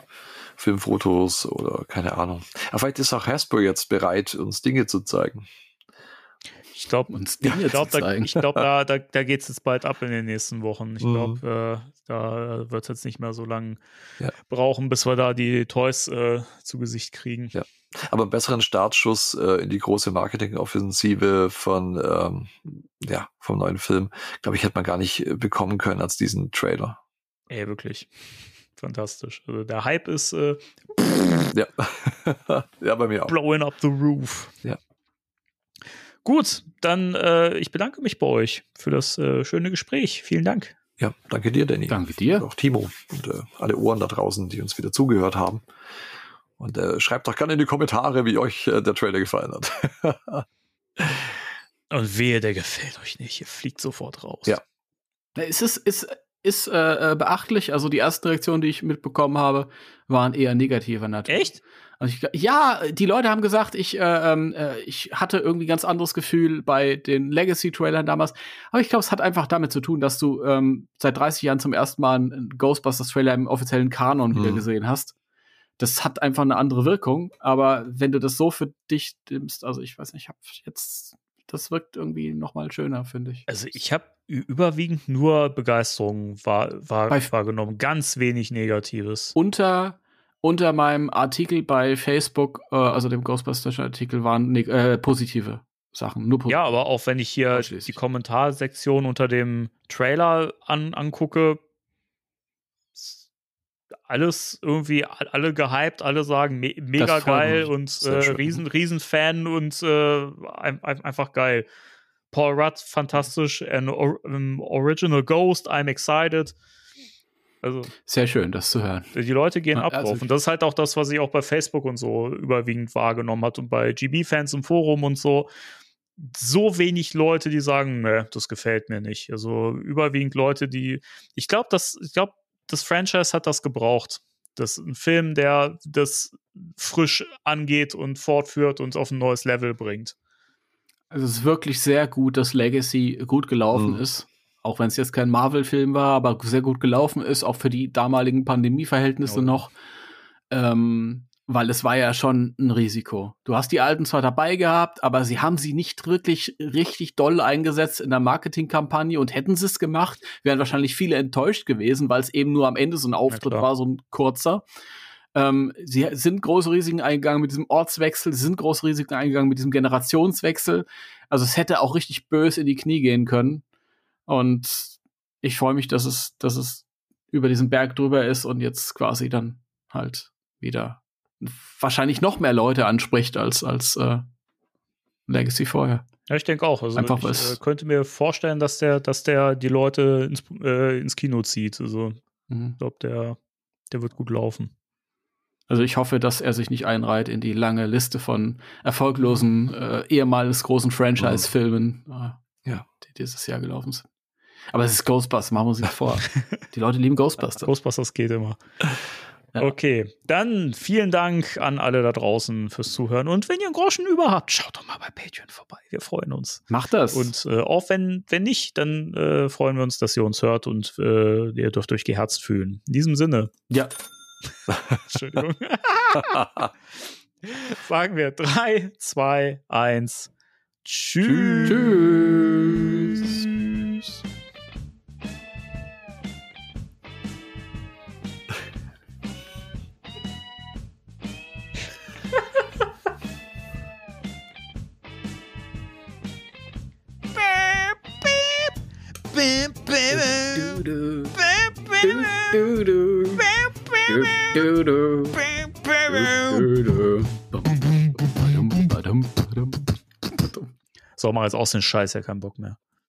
Filmfotos oder keine Ahnung. Aber vielleicht ist auch Hasbro jetzt bereit, uns Dinge zu zeigen. Ich glaube, ich glaube, da, glaub, [LAUGHS] da, da, da geht es jetzt bald ab in den nächsten Wochen. Ich glaube, mhm. äh, da wird es jetzt nicht mehr so lange ja. brauchen, bis wir da die Toys äh, zu Gesicht kriegen. Ja. Aber einen besseren Startschuss äh, in die große Marketingoffensive von ähm, ja, vom neuen Film, glaube ich, hätte man gar nicht äh, bekommen können als diesen Trailer. Ey, wirklich. Fantastisch. Also der Hype ist äh, ja. [LAUGHS] ja, bei mir auch. Blowing up the roof. Ja. Gut, dann äh, ich bedanke mich bei euch für das äh, schöne Gespräch. Vielen Dank. Ja, danke dir, Danny. Danke dir. Und auch Timo und äh, alle Ohren da draußen, die uns wieder zugehört haben. Und äh, schreibt doch gerne in die Kommentare, wie euch äh, der Trailer gefallen hat. [LAUGHS] und wehe, der gefällt euch nicht. Ihr fliegt sofort raus. Ja. Es ist, ist, ist äh, äh, beachtlich. Also die ersten Reaktionen, die ich mitbekommen habe, waren eher negativer Natur. Echt? Ich, ja, die Leute haben gesagt, ich, äh, ähm, äh, ich hatte irgendwie ganz anderes Gefühl bei den Legacy-Trailern damals. Aber ich glaube, es hat einfach damit zu tun, dass du ähm, seit 30 Jahren zum ersten Mal einen Ghostbusters-Trailer im offiziellen Kanon mhm. wieder gesehen hast. Das hat einfach eine andere Wirkung. Aber wenn du das so für dich nimmst, also ich weiß nicht, ich habe jetzt, das wirkt irgendwie noch mal schöner, finde ich. Also ich habe überwiegend nur Begeisterung wahr, wahr, wahrgenommen, ganz wenig Negatives. Unter unter meinem Artikel bei Facebook, äh, also dem Ghostbusters-Artikel, waren ne äh, positive Sachen. Nur positive. Ja, aber auch wenn ich hier die Kommentarsektion unter dem Trailer an, angucke, alles irgendwie, alle gehypt, alle sagen me mega geil und äh, riesen, riesen Fan und äh, ein, ein, einfach geil. Paul Rudd, fantastisch, an or, um, Original Ghost, I'm excited. Also, Sehr schön, das zu hören. die Leute gehen ab also drauf. Und das ist halt auch das, was ich auch bei Facebook und so überwiegend wahrgenommen hat und bei GB-Fans im Forum und so. So wenig Leute, die sagen, ne, das gefällt mir nicht. Also überwiegend Leute, die, ich glaube, das, ich glaube, das Franchise hat das gebraucht. Das ist ein Film, der das frisch angeht und fortführt und auf ein neues Level bringt. Also es ist wirklich sehr gut, dass Legacy gut gelaufen Mhm. ist. Auch wenn es jetzt kein Marvel-Film war, aber sehr gut gelaufen ist, auch für die damaligen Pandemieverhältnisse Ja. noch. Ähm, weil es war ja schon ein Risiko. Du hast die alten zwar dabei gehabt, aber sie haben sie nicht wirklich richtig doll eingesetzt in der Marketingkampagne und hätten sie es gemacht, wären wahrscheinlich viele enttäuscht gewesen, weil es eben nur am Ende so ein Auftritt klar. war, so ein kurzer. Ähm, sie sind große Risiken eingegangen mit diesem Ortswechsel, sie sind große Risiken eingegangen mit diesem Generationswechsel. Also es hätte auch richtig böse in die Knie gehen können. Und ich freue mich, dass es, dass es über diesen Berg drüber ist und jetzt quasi dann halt wieder wahrscheinlich noch mehr Leute anspricht als, als äh, Legacy vorher. Ja, ich denke auch. Also Einfach ich was- äh, könnte mir vorstellen, dass der, dass der die Leute ins, äh, ins Kino zieht. Also Mhm. ich glaube, der, der wird gut laufen. Also ich hoffe, dass er sich nicht einreiht in die lange Liste von erfolglosen, äh, ehemals großen Franchise-Filmen, äh, Ja. die dieses Jahr gelaufen sind. Aber es ist Ghostbusters, machen wir uns nicht vor. [LAUGHS] Die Leute lieben Ghostbusters. Ghostbusters geht immer. Ja. Okay, dann vielen Dank an alle da draußen fürs Zuhören. Und wenn ihr einen Groschen über habt, schaut doch mal bei Patreon vorbei. Wir freuen uns. Macht das. Und äh, auch wenn, wenn nicht, dann äh, freuen wir uns, dass ihr uns hört und äh, ihr dürft euch geherzt fühlen. In diesem Sinne, ja, [LAUGHS] Entschuldigung. [LAUGHS] Sagen wir 3, 2, 1. Tschüss. Tschüss. So, mach jetzt aus den Scheiß, ja keinen Bock mehr.